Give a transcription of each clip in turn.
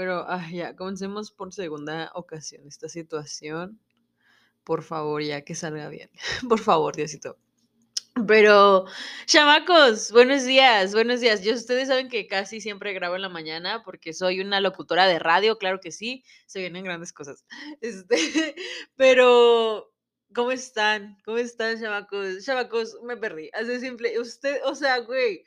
Pero ah, ya, comencemos por segunda ocasión esta situación. Por favor, ya que salga bien. por favor, Diosito. Pero, chamacos, buenos días, buenos días. Yo, ustedes saben que casi siempre grabo en la mañana porque soy una locutora de radio, claro que sí, se vienen grandes cosas. Este, pero, ¿cómo están? ¿Cómo están, chamacos? Chamacos, me perdí. Así simple. Usted, o sea, güey,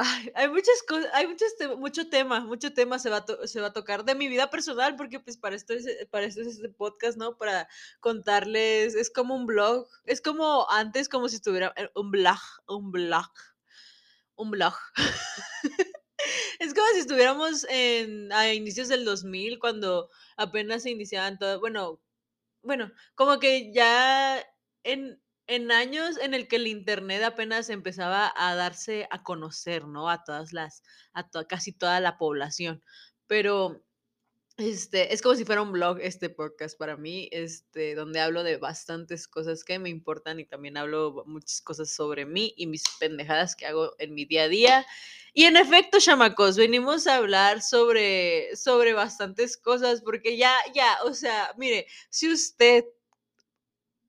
Ay, hay muchas cosas, hay muchos te mucho tema, mucho tema se va se va a tocar de mi vida personal, porque, pues, para esto es eh, para esto es este podcast, ¿no? Para contarles es como un blog, es como antes, como si estuviera eh, un blog un blog un blog. Es como si estuviéramos en a inicios del 2000, cuando apenas se iniciaban todo bueno bueno, como que ya en en años en el que el Internet apenas empezaba a darse a conocer, ¿no? A todas las a to casi toda la población. Pero, este, es como si fuera un blog este podcast para mí, este, donde hablo de bastantes cosas que me importan y también hablo muchas cosas sobre mí y mis pendejadas que hago en mi día a día. Y en efecto, chamacos, venimos a hablar sobre sobre bastantes cosas, porque ya ya, o sea, mire, si usted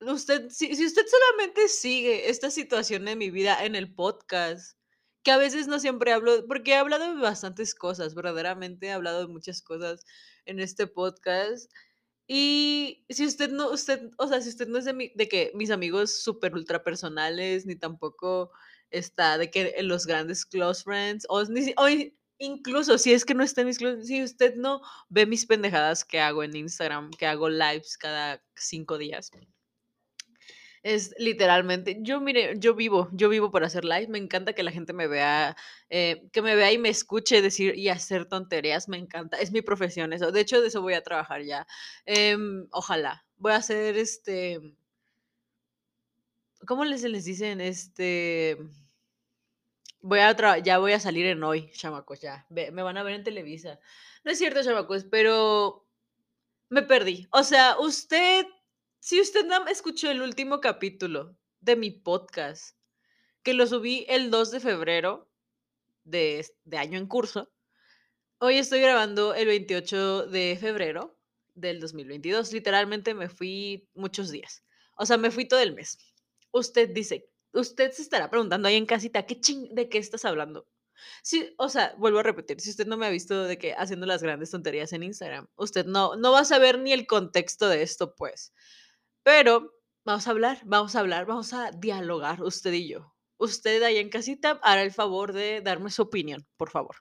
usted, si, usted solamente sigue esta situación de mi vida en el podcast, que a veces no siempre hablo, porque he hablado de bastantes cosas, verdaderamente he hablado de muchas cosas en este podcast. Y si usted no, usted, o sea, si usted no es de, mi- de que mis amigos súper ultra personales, ni tampoco está de que los grandes close friends, o, ni o incluso si es que no está en mis si usted no ve mis pendejadas que hago en Instagram, que hago lives cada cinco días, es literalmente, yo mire, yo vivo, yo vivo por hacer live, me encanta que la gente me vea, eh, que me vea y me escuche decir y hacer tonterías, me encanta, es mi profesión eso, de hecho de eso voy a trabajar ya, em, ojalá, voy a hacer este, ¿cómo les, les dicen? Este, voy a ya voy a salir en hoy, chamacos, ya, me van a ver en Televisa. No es cierto, chamacos, pero me perdí. O sea, usted, si usted no escuchó el último capítulo de mi podcast, que lo subí el 2 de febrero de, de año en curso, hoy estoy grabando el 28 de febrero del 2022. Literalmente me fui muchos días. O sea, me fui todo el mes. Usted dice, usted se estará preguntando ahí en casita, ¿qué ching de qué estás hablando? Sí, o sea, vuelvo a repetir, si usted no me ha visto de que haciendo las grandes tonterías en Instagram, usted no, no va a saber ni el contexto de esto, pues. Pero vamos a hablar, vamos a hablar, vamos a dialogar usted y yo. Usted ahí en casita hará el favor de darme su opinión, por favor.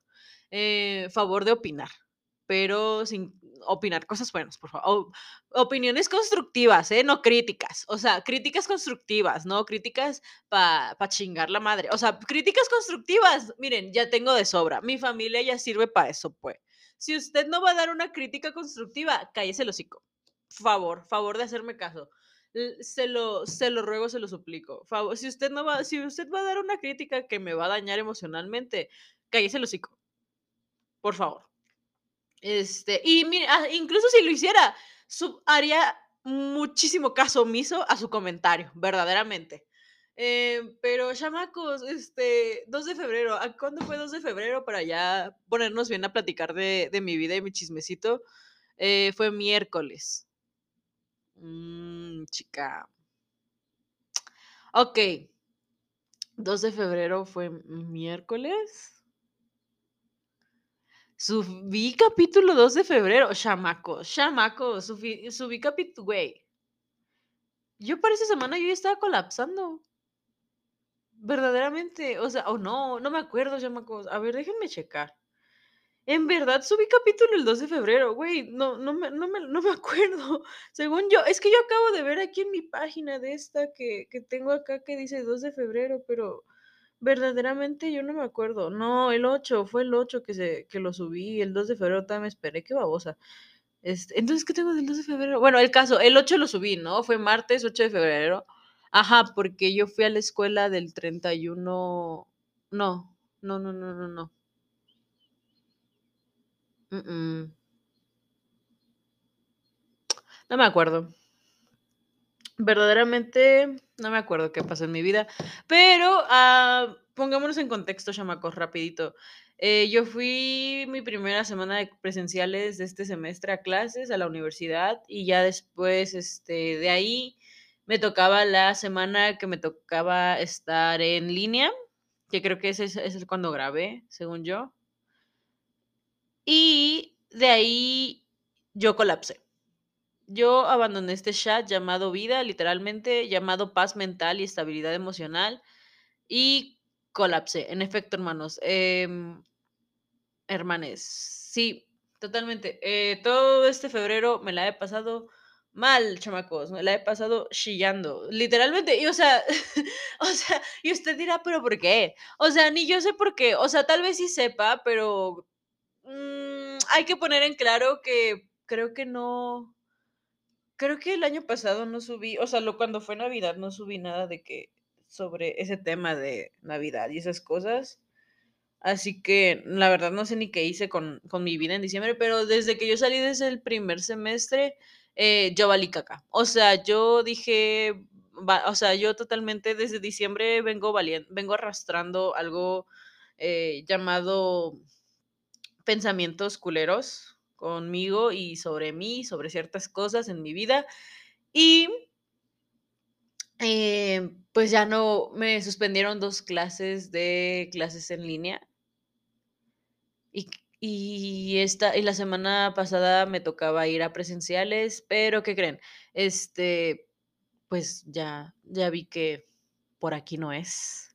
Eh, favor de opinar, pero sin opinar cosas buenas, por favor. Opiniones constructivas, ¿eh? No críticas. O sea, críticas constructivas, no críticas para pa chingar la madre. O sea, críticas constructivas, miren, ya tengo de sobra. Mi familia ya sirve para eso, pues. Si usted no va a dar una crítica constructiva, cállese el hocico. Favor, favor de hacerme caso. Se lo, se lo ruego, se lo suplico. Favor, si usted no va, si usted va a dar una crítica que me va a dañar emocionalmente, cállese el hocico, por favor. Este, y ah, incluso si lo hiciera, su- haría muchísimo caso omiso a su comentario, verdaderamente. Eh, pero, chamacos, este, 2 de febrero, ¿a cuándo fue 2 de febrero para ya ponernos bien a platicar de, de mi vida y mi chismecito? Eh, fue miércoles. Mm, chica. Ok, 2 de febrero fue miércoles. Subí capítulo 2 de febrero, chamaco, chamaco, subí, subí capítulo, güey. Yo para esa semana yo ya estaba colapsando, verdaderamente, o sea, o no, no me acuerdo, chamacos. A ver, déjenme checar. En verdad subí capítulo el 2 de febrero, güey, no, no me, no me, no me acuerdo. Según yo, es que yo acabo de ver aquí en mi página de esta que, que tengo acá que dice 2 de febrero, pero verdaderamente yo no me acuerdo. No, el 8, fue el 8 que, se, que lo subí, el 2 de febrero también me esperé, qué babosa. Este, entonces, ¿qué tengo del 2 de febrero? Bueno, el caso, el 8 lo subí, ¿no? Fue martes 8 de febrero. Ajá, porque yo fui a la escuela del 31. No, no, no, no, no, no. No me acuerdo. Verdaderamente no me acuerdo qué pasó en mi vida. Pero ah, pongámonos en contexto, chamacos, rapidito. Eh, yo fui mi primera semana de presenciales de este semestre a clases a la universidad y ya después, este, de ahí me tocaba la semana que me tocaba estar en línea, que creo que ese es, ese es cuando grabé, según yo. Y de ahí yo colapsé. Yo abandoné este chat llamado vida, literalmente, llamado paz mental y estabilidad emocional, y colapsé. En efecto, hermanos. em, hermanes, sí, totalmente. Eh, todo este febrero me la he pasado mal, chamacos. Me la he pasado chillando. Literalmente. Y o sea, o sea, y usted dirá, ¿pero por qué? O sea, ni yo sé por qué. O sea, tal vez sí sepa, pero mm, hay que poner en claro que creo que no. Creo que el año pasado no subí, o sea, lo, cuando fue Navidad no subí nada de que sobre ese tema de Navidad y esas cosas. Así que la verdad no sé ni qué hice con, con mi vida en diciembre, pero desde que yo salí desde el primer semestre, eh, yo valí caca. O sea, yo dije, va- o sea, yo totalmente desde diciembre vengo valiendo, vengo arrastrando algo eh, llamado pensamientos culeros conmigo y sobre mí, sobre ciertas cosas en mi vida. Y eh, pues ya no, me suspendieron dos clases de clases en línea. Y, y esta, y la semana pasada me tocaba ir a presenciales, pero ¿qué creen? Este, pues ya, ya vi que por aquí no es.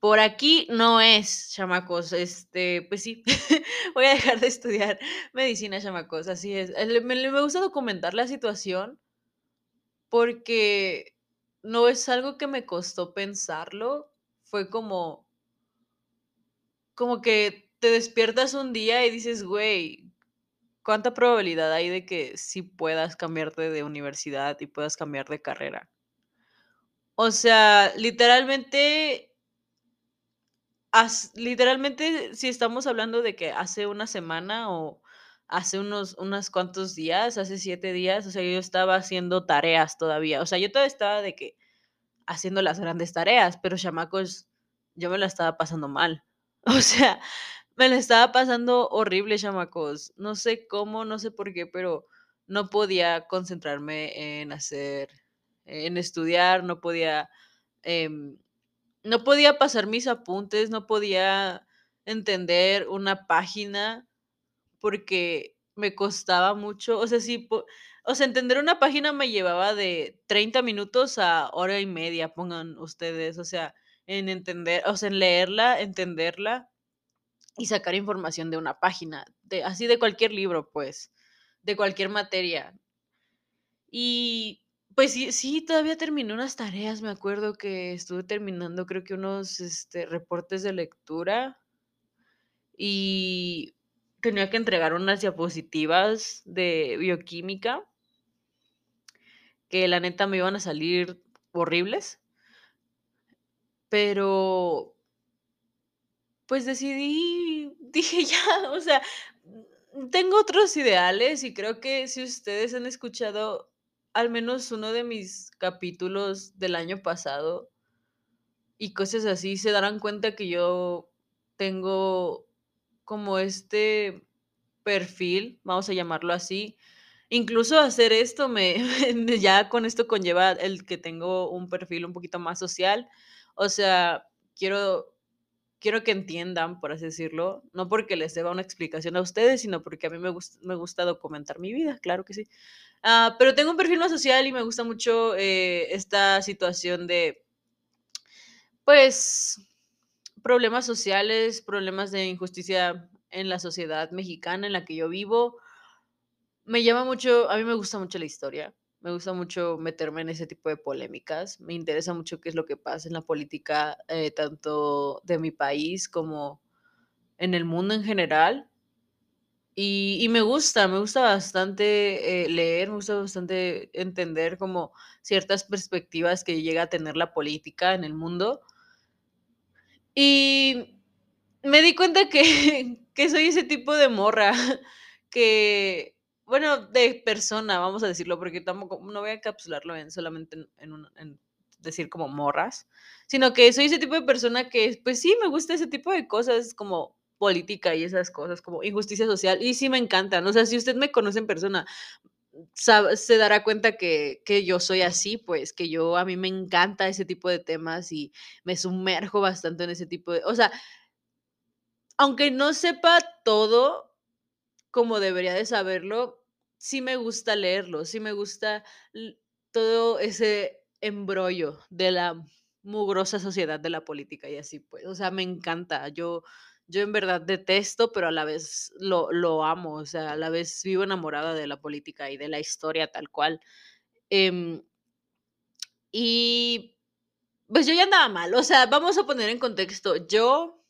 Por aquí no es, chamacos. Este, pues sí, voy a dejar de estudiar medicina, chamacos. Así es. Me, me gusta documentar la situación porque no es algo que me costó pensarlo. Fue como, como que te despiertas un día y dices, güey, ¿cuánta probabilidad hay de que sí puedas cambiarte de universidad y puedas cambiar de carrera? O sea, literalmente Literalmente, si estamos hablando de que hace una semana o hace unos unos cuantos días, hace 7 días, o sea, yo estaba haciendo tareas todavía. O sea, yo todavía estaba de que haciendo las grandes tareas, pero chamacos, yo me la estaba pasando mal. O sea, me la estaba pasando horrible, chamacos. No sé cómo, no sé por qué, pero no podía concentrarme en hacer en estudiar, no podía, em no podía pasar mis apuntes, no podía entender una página porque me costaba mucho, o sea, sí, o sea, entender una página me llevaba de 30 minutos a hora y media, pongan ustedes, o sea, en entender, o sea, en leerla, entenderla y sacar información de una página, de así de cualquier libro, pues, de cualquier materia. Y, pues sí sí, todavía terminé unas tareas, me acuerdo que estuve terminando, creo que unos, este, reportes de lectura, y tenía que entregar unas diapositivas de bioquímica, que la neta me iban a salir horribles, pero, pues decidí, dije: "Ya", o sea, tengo otros ideales, y creo que si ustedes han escuchado al menos uno de mis capítulos del año pasado, y cosas así, se darán cuenta que yo tengo como este perfil, vamos a llamarlo así. Incluso hacer esto me ya con esto conlleva el que tengo un perfil un poquito más social. O sea, quiero quiero que entiendan, por así decirlo, no porque les deba una explicación a ustedes, sino porque a mí me gus me gusta documentar mi vida, claro que sí. Ah, pero tengo un perfil más social y me gusta mucho, eh, esta situación de pues, problemas sociales, problemas de injusticia en la sociedad mexicana en la que yo vivo. Me llama mucho a mí me gusta mucho la historia, me gusta mucho meterme en ese tipo de polémicas, me interesa mucho qué es lo que pasa en la política, eh, tanto de mi país como en el mundo en general. Y me gusta, me gusta bastante, eh, leer, me gusta bastante entender como ciertas perspectivas que llega a tener la política en el mundo. Y me di cuenta que que soy ese tipo de morra que, bueno, de persona, vamos a decirlo, porque tampoco no voy a encapsularlo en solamente en decir como morras, sino que soy ese tipo de persona que, pues sí, me gusta ese tipo de cosas, como política y esas cosas, como injusticia social, y sí me encantan. O sea, si usted me conoce en persona, se dará cuenta que, que yo soy así, pues, que yo, a mí me encanta ese tipo de temas y me sumerjo bastante en ese tipo de... O sea, aunque no sepa todo como debería de saberlo, sí me gusta leerlo, sí me gusta todo ese embrollo de la mugrosa sociedad de la política y así pues, o sea, me encanta. Yo, yo en verdad detesto, pero a la vez lo, lo amo, o sea, a la vez vivo enamorada de la política y de la historia tal cual. Em, y pues yo ya andaba mal, o sea, vamos a poner en contexto, yo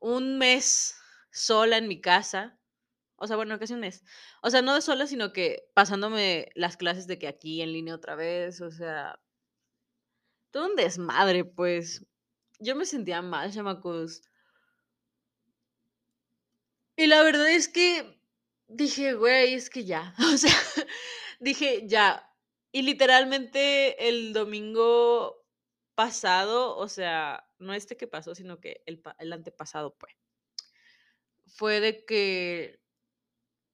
un mes sola en mi casa O sea, bueno, casi un mes. O sea, no de sola, sino que pasándome las clases de que aquí en línea otra vez, o sea, todo un desmadre, pues. Yo me sentía mal, chamacos. Y la verdad es que dije, güey, es que ya. O sea, dije, ya. Y literalmente el domingo pasado, o sea, no este que pasó, sino que el, el antepasado, pues, fue de que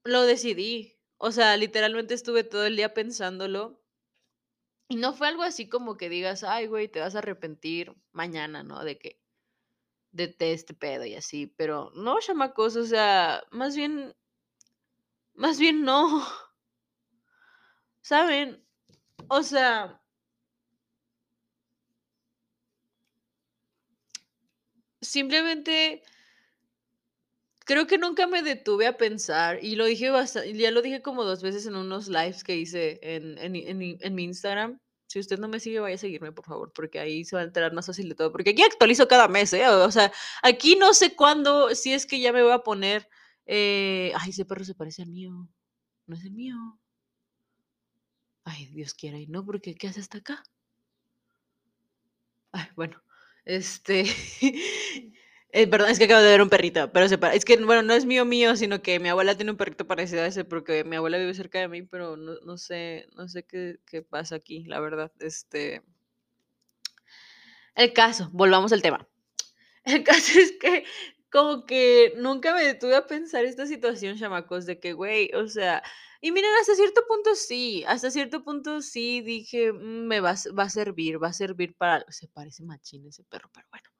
lo decidí. O sea, literalmente estuve todo el día pensándolo Y no fue algo así como que digas, ay, güey, te vas a arrepentir mañana, ¿no? De que de de este pedo y así, pero no, chamacos, o sea, más bien, más bien no, ¿saben? O sea, simplemente creo que nunca me detuve a pensar y lo dije ya lo dije como dos veces en unos lives que hice en, en, en mi Instagram. Si usted no me sigue, vaya a seguirme, por favor, porque ahí se va a enterar más fácil de todo. Porque aquí actualizo cada mes, ¿eh? O sea, aquí no sé cuándo, si es que ya me voy a poner. eh, ay, ese perro se parece al mío. No es el mío. Ay, Dios quiera y no, porque ¿qué hace hasta acá? Ay, bueno, este, eh, perdón, es que acabo de ver un perrito, pero es que, bueno, no es mío mío, sino que mi abuela tiene un perrito parecido a ese, porque mi abuela vive cerca de mí, pero no, no sé, no sé qué, qué pasa aquí, la verdad, este, el caso, volvamos al tema. El caso es que como que nunca me detuve a pensar esta situación, chamacos, de que, güey, o sea, y miren, hasta cierto punto sí, hasta cierto punto sí dije, "Mm, me va, va a servir, va a servir para, algo". se parece machín ese perro, pero bueno,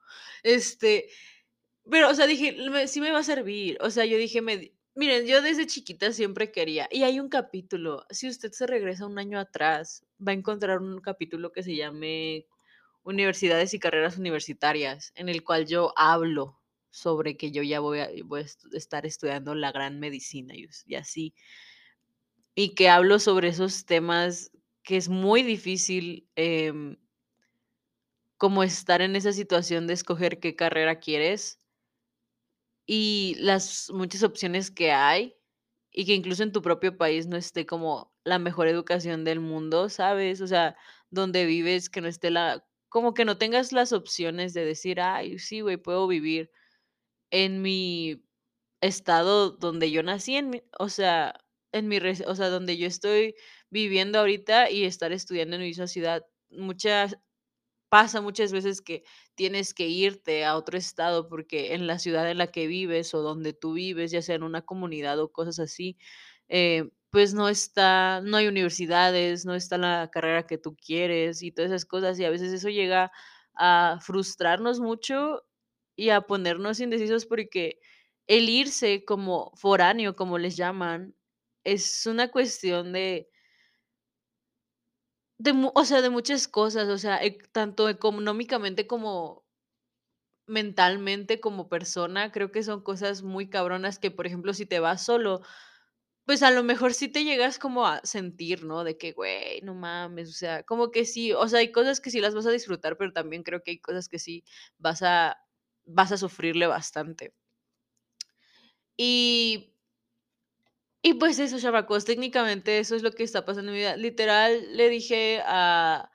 este, pero, o sea, dije, "Me- sí me va a servir, o sea, yo dije, me, miren, yo desde chiquita siempre quería, y hay un capítulo, si usted se regresa un año atrás, va a encontrar un capítulo que se llame universidades y carreras universitarias, en el cual yo hablo sobre que yo ya voy a, estar estudiando la gran medicina y así, y que hablo sobre esos temas que es muy difícil em, como estar en esa situación de escoger qué carrera quieres y las muchas opciones que hay y que incluso en tu propio país no esté como la mejor educación del mundo, ¿sabes? O sea, donde vives, que no esté la, como que no tengas las opciones de decir, ay, sí, güey, puedo vivir en mi estado donde yo nací, en mi- o sea, en mi, o sea, donde yo estoy viviendo ahorita y estar estudiando en mi ciudad. Muchas Pasa muchas veces que tienes que irte a otro estado porque en la ciudad en la que vives o donde tú vives, ya sea en una comunidad o cosas así, eh, pues no está, no hay universidades, no está la carrera que tú quieres y todas esas cosas y a veces eso llega a frustrarnos mucho y a ponernos indecisos porque el irse como foráneo, como les llaman, es una cuestión de de o sea, de muchas cosas, o sea, ec tanto económicamente como mentalmente, como persona, creo que son cosas muy cabronas que, por ejemplo, si te vas solo, pues, a lo mejor sí te llegas como a sentir, ¿no? De que, güey, no mames, o sea, como que sí, o sea, hay cosas que sí las vas a disfrutar, pero también creo que hay cosas que sí vas a vas a sufrirle bastante. Y y pues eso, chamacos, técnicamente eso es lo que está pasando en mi vida. Literal, le dije a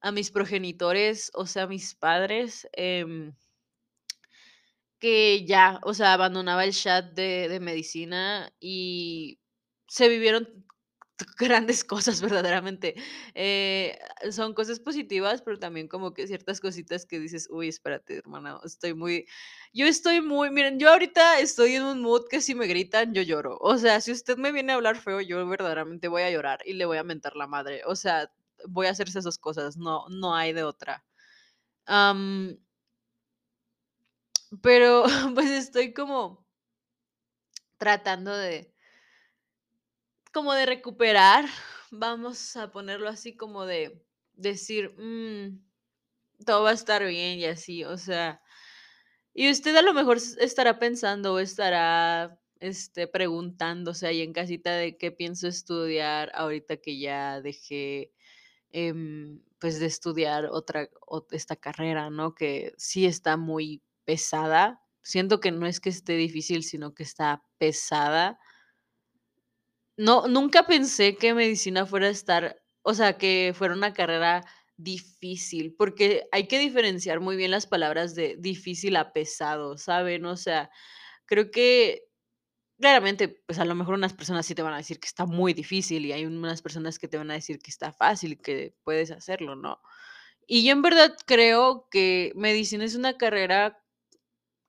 a mis progenitores, o sea, a mis padres, em, que ya, o sea, abandonaba el chat de, de medicina y se vivieron grandes cosas verdaderamente. Eh, son cosas positivas, pero también como que ciertas cositas que dices, uy, espérate, hermana, estoy muy, yo estoy muy, miren, yo ahorita estoy en un mood que si me gritan, yo lloro. O sea, si usted me viene a hablar feo, yo verdaderamente voy a llorar y le voy a mentar la madre. O sea, voy a hacerse esas cosas, no, no hay de otra. pero pues estoy como tratando de como de recuperar, vamos a ponerlo así como de decir, mm, todo va a estar bien y así, o sea, y usted a lo mejor estará pensando o estará este, preguntándose ahí en casita de qué pienso estudiar ahorita que ya dejé em, pues de estudiar otra, esta carrera, ¿no? Que sí está muy pesada. Siento que no es que esté difícil, sino que está pesada. No, nunca pensé que medicina fuera estar, o sea, que fuera una carrera difícil, porque hay que diferenciar muy bien las palabras de difícil a pesado, ¿saben? O sea, creo que claramente, pues a lo mejor unas personas sí te van a decir que está muy difícil y hay unas personas que te van a decir que está fácil que puedes hacerlo, ¿no? Y yo en verdad creo que medicina es una carrera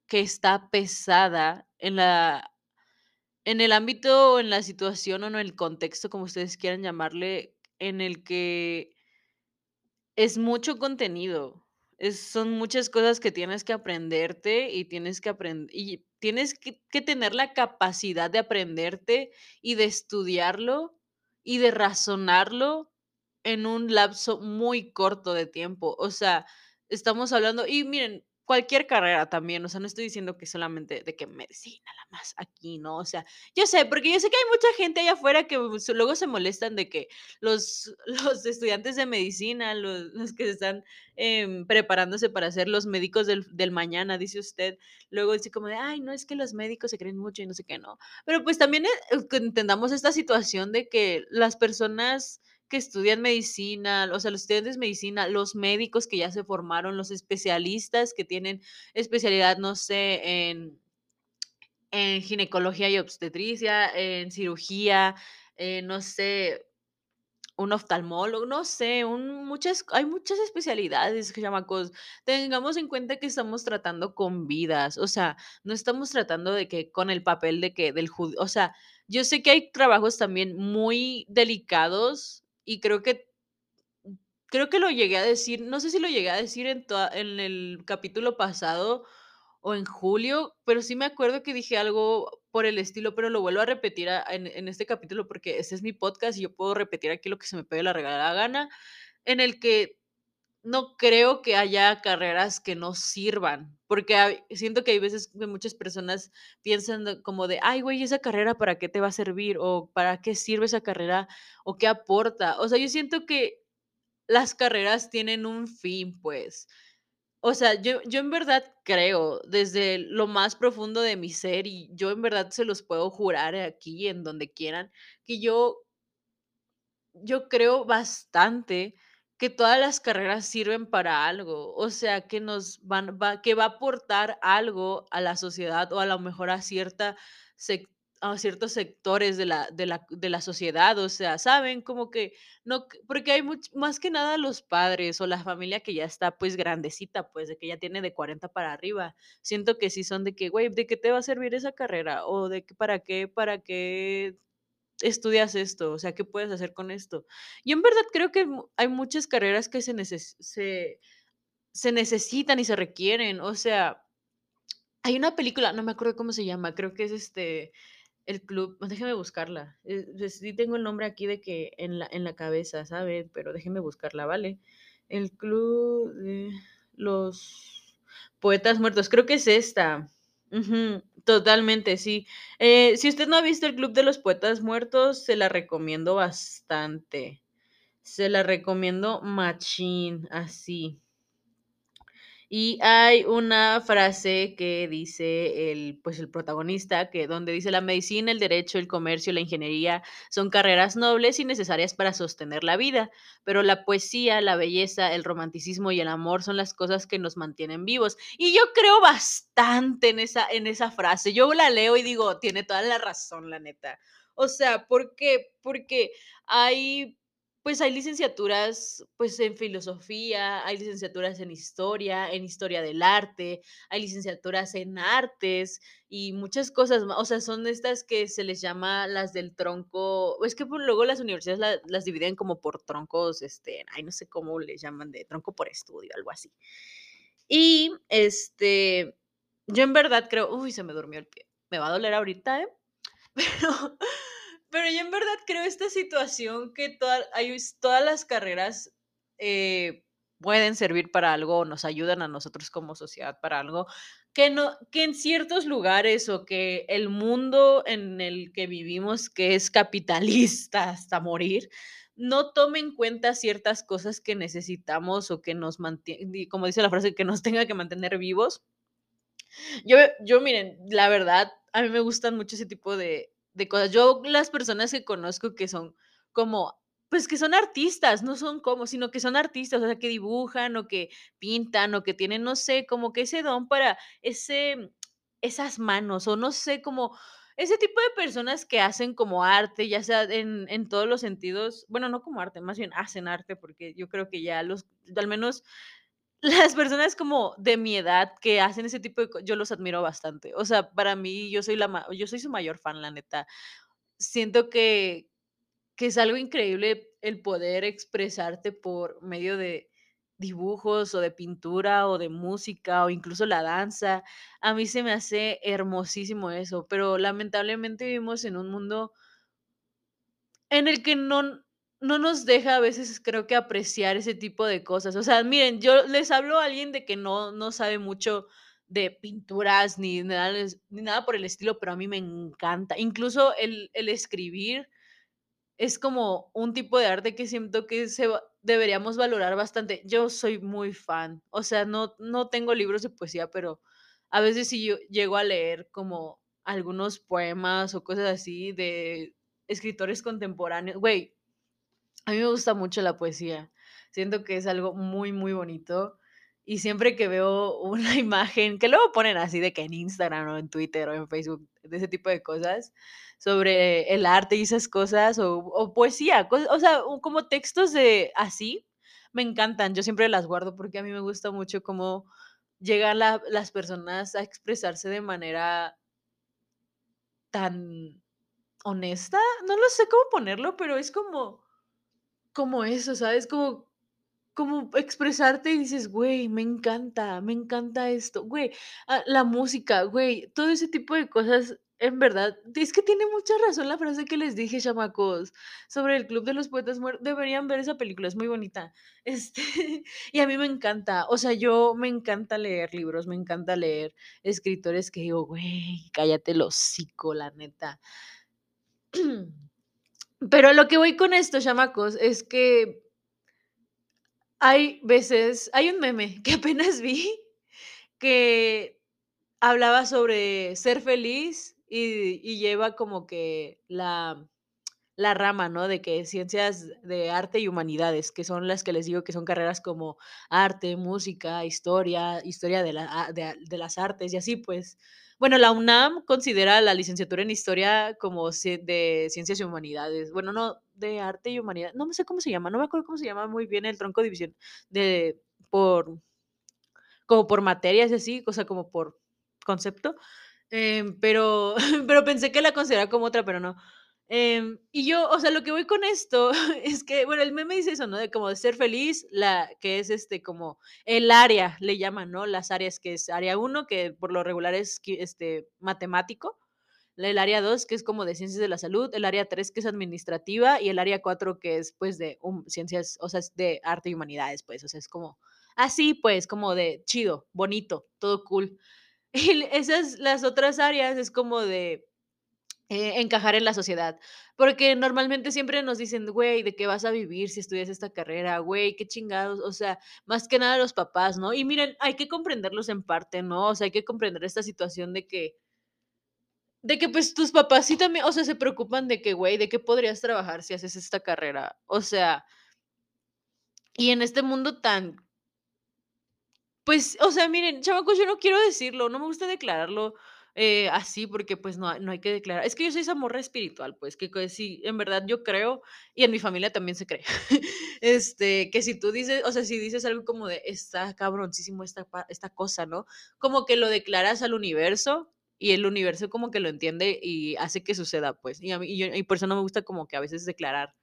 que está pesada en la en el ámbito o en la situación o en el contexto, como ustedes quieran llamarle, en el que es mucho contenido. Son muchas cosas que tienes que aprenderte y tienes que aprender y tienes que, que tener la capacidad de aprenderte y de estudiarlo y de razonarlo en un lapso muy corto de tiempo. O sea, estamos hablando, y miren, cualquier carrera también, o sea, no estoy diciendo que solamente de que medicina la más aquí, ¿no? O sea, yo sé, porque yo sé que hay mucha gente allá afuera que luego se molestan de que los, los estudiantes de medicina, los, los que están em, preparándose para ser los médicos del, del, mañana, dice usted, luego dice como de, ay, no, es que los médicos se creen mucho y no sé qué, ¿no? Pero pues también eh, entendamos esta situación de que las personas que estudian medicina, o sea, los estudiantes de medicina, los médicos que ya se formaron, los especialistas que tienen especialidad, no sé, en, en ginecología y obstetricia, en cirugía, eh, no sé, un oftalmólogo, no sé, un, muchas, hay muchas especialidades, chamacos. Tengamos en cuenta que estamos tratando con vidas, o sea, no estamos tratando de que con el papel de que del judío, o sea, yo sé que hay trabajos también muy delicados y creo que creo que lo llegué a decir, no sé si lo llegué a decir en, en el capítulo pasado o en julio, pero sí me acuerdo que dije algo por el estilo, pero lo vuelvo a repetir en, en, este capítulo porque este es mi podcast y yo puedo repetir aquí lo que se me pegue la regalada gana, en el que no creo que haya carreras que no sirvan, porque siento que hay veces que muchas personas piensan como de, ay, güey, esa carrera para qué te va a servir o para qué sirve esa carrera o qué aporta. O sea, yo siento que las carreras tienen un fin, pues. O sea, yo, yo en verdad creo desde lo más profundo de mi ser y yo en verdad se los puedo jurar aquí, en donde quieran, que yo, yo creo bastante que todas las carreras sirven para algo, o sea, que nos van, va, que va a aportar algo a la sociedad o a lo mejor a cierta a ciertos sectores de la, de la, de la sociedad, o sea, saben como que no, porque hay más que nada los padres o la familia que ya está pues grandecita, pues de que ya tiene de 40 para arriba, siento que sí son de que, güey, ¿de qué te va a servir esa carrera? O de que, para qué, para qué estudias esto, o sea, ¿qué puedes hacer con esto? Y en verdad creo que hay muchas carreras que se, se, se necesitan y se requieren, o sea, hay una película, no me acuerdo cómo se llama, creo que es este, el club, déjeme buscarla, eh, sí tengo el nombre aquí de que en la, en la cabeza, ¿sabe? Pero déjeme buscarla, ¿vale? El club de los poetas muertos, creo que es esta. Totalmente, sí. Eh, si usted no ha visto el Club de los Poetas Muertos, se la recomiendo bastante. Se la recomiendo machín, así. Y hay una frase que dice el, pues el protagonista, que donde dice la medicina, el derecho, el comercio, la ingeniería son carreras nobles y necesarias para sostener la vida, pero la poesía, la belleza, el romanticismo y el amor son las cosas que nos mantienen vivos. Y yo creo bastante en esa, en esa frase. Yo la leo y digo, tiene toda la razón, la neta. O sea, ¿por qué? Porque hay, pues hay licenciaturas, pues en filosofía, hay licenciaturas en historia, en historia del arte, hay licenciaturas en artes y muchas cosas más. O sea, son estas que se les llama las del tronco. Es que pues, luego las universidades la- las dividen como por troncos, este, ay, no sé cómo le llaman, de tronco por estudio, algo así. Y este, yo en verdad creo, uy, se me durmió el pie. Me va a doler ahorita, ¿eh? Pero, pero yo en verdad creo esta situación que toda- hay, todas las carreras eh, pueden servir para algo, nos ayudan a nosotros como sociedad para algo, que, no, que en ciertos lugares o que el mundo en el que vivimos, que es capitalista hasta morir, no tome en cuenta ciertas cosas que necesitamos o que nos mantiene, como dice la frase, que nos tenga que mantener vivos. Yo, yo, miren, la verdad, a mí me gustan mucho ese tipo de, de cosas. Yo, las personas que conozco que son como, pues que son artistas, no son como, sino que son artistas, o sea, que dibujan o que pintan o que tienen, no sé, como que ese don para ese, esas manos o no sé, como ese tipo de personas que hacen como arte, ya sea en, en todos los sentidos, bueno, no como arte, más bien hacen arte, porque yo creo que ya los, al menos las personas como de mi edad que hacen ese tipo de co yo los admiro bastante. O sea, para mí, yo soy la yo soy su mayor fan, la neta. Siento que que es algo increíble el poder expresarte por medio de dibujos, o de pintura, o de música, o incluso la danza. A mí se me hace hermosísimo eso, pero lamentablemente vivimos en un mundo en el que no no nos deja a veces, creo que apreciar ese tipo de cosas. O sea, miren, yo les hablo a alguien de que no no sabe mucho de pinturas ni nada ni nada por el estilo, pero a mí me encanta. Incluso el el escribir es como un tipo de arte que siento que se deberíamos valorar bastante. Yo soy muy fan, o sea, no no tengo libros de poesía, pero a veces sí yo llego a leer como algunos poemas o cosas así de escritores contemporáneos. Güey, a mí me gusta mucho la poesía. Siento que es algo muy, muy bonito. Y siempre que veo una imagen, que luego ponen así de que en Instagram o en Twitter o en Facebook, de ese tipo de cosas, sobre el arte y esas cosas, o, o poesía, o sea, como textos de así, me encantan. Yo siempre las guardo porque a mí me gusta mucho cómo llegan la- las personas a expresarse de manera tan honesta. No lo sé cómo ponerlo, pero es como como eso, ¿sabes? Como como expresarte y dices: "Güey, me encanta, me encanta esto". Güey, ah, la música, güey, todo ese tipo de cosas, en verdad, es que tiene mucha razón la frase que les dije, chamacos, sobre el Club de los Poetas Muertos. Deberían ver esa película, es muy bonita. Este, y a mí me encanta, o sea, yo me encanta leer libros, me encanta leer escritores que digo: "Güey, cállate el hocico, la neta". Pero lo que voy con esto, chamacos, es que hay veces hay un meme que apenas vi que hablaba sobre ser feliz y y lleva como que la la rama, ¿no? De que ciencias de arte y humanidades, que son las que les digo que son carreras como arte, música, historia, historia de la de las artes y así, pues. Bueno, la UNAM considera la licenciatura en historia como de ciencias y humanidades. Bueno, no, de arte y humanidad, no me sé cómo se llama, no me acuerdo cómo se llama muy bien el tronco de división de por como por materias y así, o sea, como por concepto, em, pero pero pensé que la consideraba como otra, pero no. Em, y yo, o sea, lo que voy con esto es que, bueno, el meme dice eso, ¿no? De como de ser feliz, la que es, este, como el área, le llaman, ¿no? Las áreas, que es área uno que por lo regular es este, matemático, el área 2 que es como de ciencias de la salud, el área 3 que es administrativa, y el área 4 que es, pues, de, hum ciencias, o sea, es de arte y humanidades, pues, o sea, es como así, pues, como de chido, bonito, todo cool. Y esas las otras áreas es como de, eh, encajar en la sociedad, porque normalmente siempre nos dicen: "Güey, ¿de qué vas a vivir si estudias esta carrera? Güey, qué chingados", o sea, más que nada los papás, ¿no? Y miren, hay que comprenderlos en parte, ¿no? O sea, hay que comprender esta situación de que de que, pues, tus papás sí también, o sea, se preocupan de que: "Güey, ¿de qué podrías trabajar si haces esta carrera?". O sea, y en este mundo tan Pues, o sea, miren, chamacos, yo no quiero decirlo, no me gusta declararlo, eh, así, porque, pues, no no hay que declarar es que yo soy esa espiritual, pues, que que sí, en verdad yo creo, y en mi familia también se cree, este, que si tú dices, o sea, si dices algo como de: "Está cabroncísimo esta esta cosa", ¿no? Como que lo declaras al universo, y el universo como que lo entiende y hace que suceda, pues, y a mí y por eso no me gusta como que a veces declarar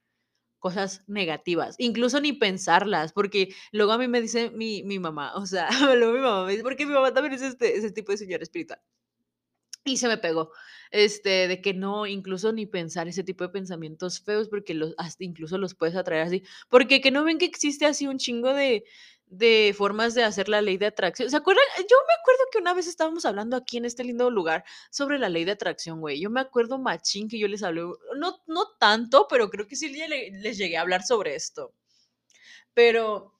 cosas negativas, incluso ni pensarlas, porque luego a mí me dice mi mi mamá, o sea, luego mi mamá me dice porque mi mamá también es este ese tipo de señora espiritual. Y se me pegó, este, de que no, incluso ni pensar ese tipo de pensamientos feos, porque los incluso los puedes atraer así, porque que no ven que existe así un chingo de de formas de hacer la ley de atracción, ¿se acuerdan? Yo me acuerdo que una vez estábamos hablando aquí en este lindo lugar sobre la ley de atracción, güey, yo me acuerdo machín que yo les hablé, no no tanto, pero creo que sí le les llegué a hablar sobre esto. Pero,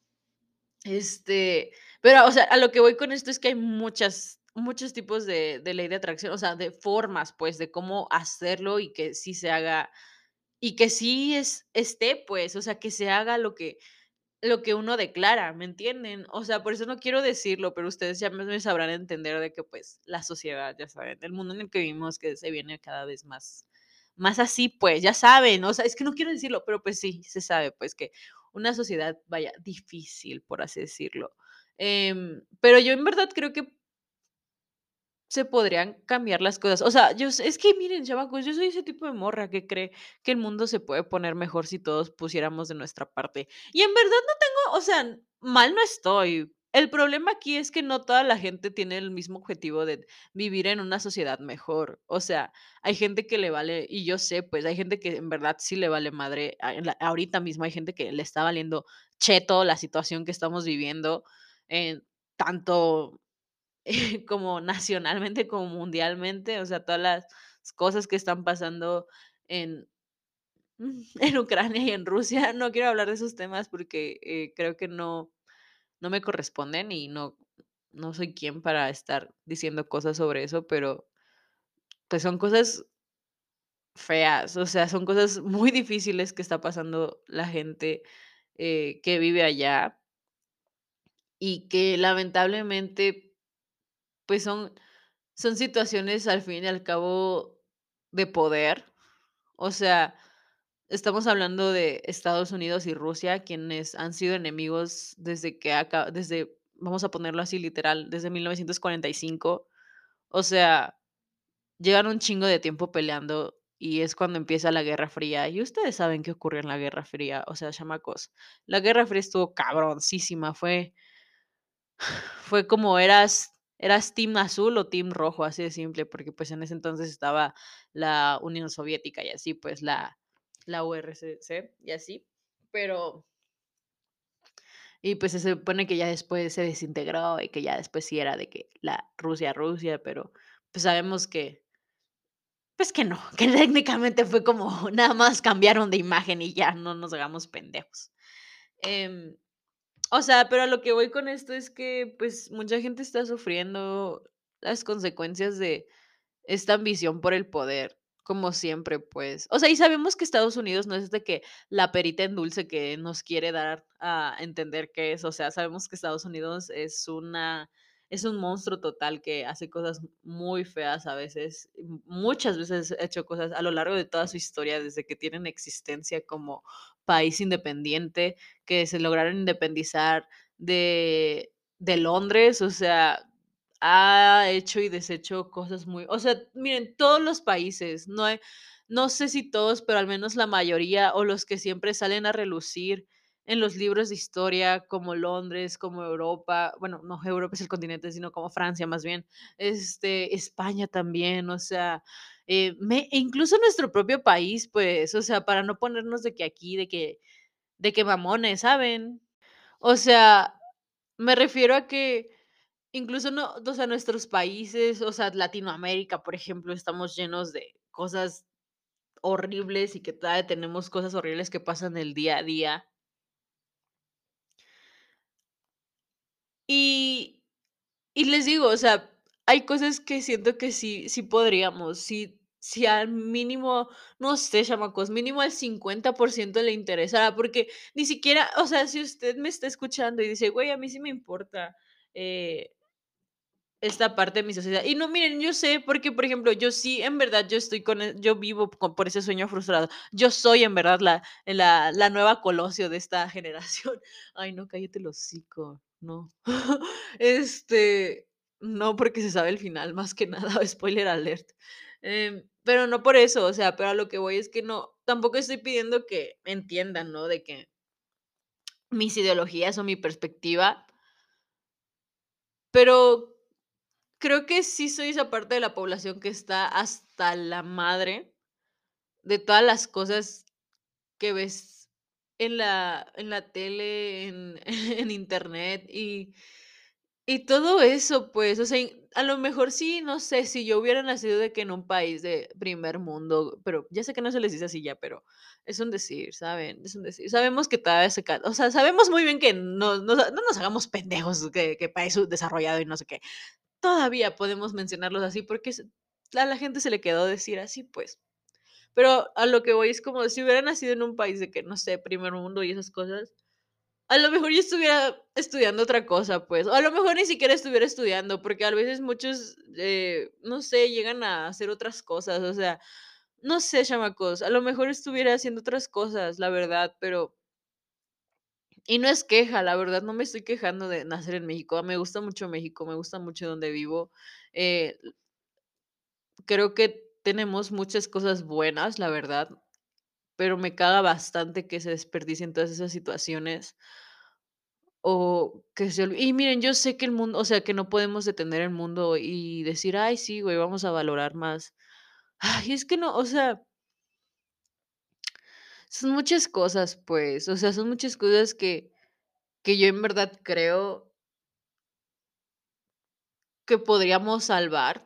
este, pero, o sea, a lo que voy con esto es que hay muchas muchos tipos de de ley de atracción, o sea, de formas, pues, de cómo hacerlo y que sí se haga, y que sí es esté, pues, o sea, que se haga lo que lo que uno declara, ¿me entienden? O sea, por eso no quiero decirlo, pero ustedes ya me sabrán entender de que, pues, la sociedad, ya saben, el mundo en el que vivimos, que se viene cada vez más más así, pues, ya saben, o sea, es que no quiero decirlo, pero, pues, sí, se sabe, pues, que una sociedad, vaya, difícil, por así decirlo. Em, pero yo en verdad creo que se podrían cambiar las cosas. O sea, yo es que miren, chamacos, yo soy ese tipo de morra que cree que el mundo se puede poner mejor si todos pusiéramos de nuestra parte. Y en verdad no tengo, o sea, mal no estoy. El problema aquí es que no toda la gente tiene el mismo objetivo de vivir en una sociedad mejor. O sea, hay gente que le vale, y yo sé, pues hay gente que en verdad sí le vale madre. ahorita mismo hay gente que le está valiendo cheto la situación que estamos viviendo, en tanto como nacionalmente como mundialmente, o sea, todas las cosas que están pasando en, en Ucrania y en Rusia. No quiero hablar de esos temas porque eh, creo que no, no me corresponden y no, no soy quien para estar diciendo cosas sobre eso, pero pues son cosas feas, o sea, son cosas muy difíciles que está pasando la gente eh, que vive allá y que lamentablemente pues son Son situaciones al fin y al cabo de poder. O sea, estamos hablando de Estados Unidos y Rusia, quienes han sido enemigos desde que acá, desde, vamos a ponerlo así literal, desde 1945. O sea, llevan un chingo de tiempo peleando y es cuando empieza la Guerra Fría. Y ustedes saben qué ocurrió en la Guerra Fría. O sea, chamacos, la Guerra Fría estuvo cabroncísima. Fue Fue como eras eras team azul o team rojo, así de simple, porque, pues, en ese entonces estaba la Unión Soviética y así, pues, la la URSS y así, pero y, pues, se supone que ya después se desintegró y que ya después sí era de que la Rusia, Rusia, pero, pues, sabemos que, pues, que no, que técnicamente fue como nada más cambiaron de imagen y ya, no nos hagamos pendejos. Em O sea, pero a lo que voy con esto es que, pues, mucha gente está sufriendo las consecuencias de esta ambición por el poder, como siempre, pues. O sea, y sabemos que Estados Unidos no es de que la perita en dulce que nos quiere dar a entender que es. O sea, sabemos que Estados Unidos es una es un monstruo total que hace cosas muy feas a veces. Muchas veces ha hecho cosas a lo largo de toda su historia, desde que tienen existencia como país independiente, que se lograron independizar de de Londres, o sea, ha hecho y deshecho cosas muy o sea, miren, todos los países, no hay no sé si todos, pero al menos la mayoría, o los que siempre salen a relucir en los libros de historia, como Londres, como Europa, bueno, no Europa es el continente, sino como Francia más bien, este, España también, o sea, eh, e incluso nuestro propio país, pues, o sea, para no ponernos de que aquí, de que de que mamones, ¿saben? O sea, me refiero a que Incluso no, o sea, nuestros países, o sea, Latinoamérica, por ejemplo, estamos llenos de cosas horribles y que todavía tenemos cosas horribles que pasan el día a día. Y y les digo, o sea, hay cosas que siento que sí sí podríamos, sí si al mínimo, no sé, chamacos, mínimo al 50% le interesara, porque ni siquiera, o sea, si usted me está escuchando y dice: "Güey, a mí sí me importa, eh" esta parte de mi sociedad. Y no, miren, yo sé, porque, por ejemplo, yo sí, en verdad, yo estoy con, e- yo vivo por ese sueño frustrado. Yo soy, en verdad, la, la, la nueva Colosio de esta generación. Ay, no, cállate el hocico, no. Este, no, porque se sabe el final, más que nada, spoiler alert. Em, pero no por eso, o sea, pero a lo que voy es que no, tampoco estoy pidiendo que entiendan, ¿no? De que mis ideologías o mi perspectiva, pero Creo que sí soy esa parte de la población que está hasta la madre de todas las cosas que ves en la en la tele, en en Internet y y todo eso, pues, o sea, a lo mejor sí, no sé, si yo hubiera nacido de que en un país de primer mundo, pero ya sé que no se les dice así ya, pero es un decir, ¿saben? Es un decir. Sabemos que todavía se ca o sea, sabemos muy bien que no no no nos hagamos pendejos, que que país desarrollado y no sé qué. Todavía podemos mencionarlos así porque a la gente se le quedó decir así, pues. Pero a lo que voy es como si hubiera nacido en un país de que, no sé, primer mundo y esas cosas, a lo mejor yo estuviera estudiando otra cosa, pues, o a lo mejor ni siquiera estuviera estudiando, porque a veces muchos, eh, no sé, llegan a hacer otras cosas, o sea, no sé, chamacos, a lo mejor estuviera haciendo otras cosas, la verdad, pero y no es queja, la verdad, no me estoy quejando de nacer en México, me gusta mucho México, me gusta mucho donde vivo, eh, creo que tenemos muchas cosas buenas, la verdad, pero me caga bastante que se desperdicien todas esas situaciones o que se y miren, yo sé que el mundo, o sea, que no podemos detener el mundo y decir: "Ay, sí, güey, vamos a valorar más". Ay, es que no, o sea, son muchas cosas, pues, o sea, son muchas cosas que que yo en verdad creo que podríamos salvar,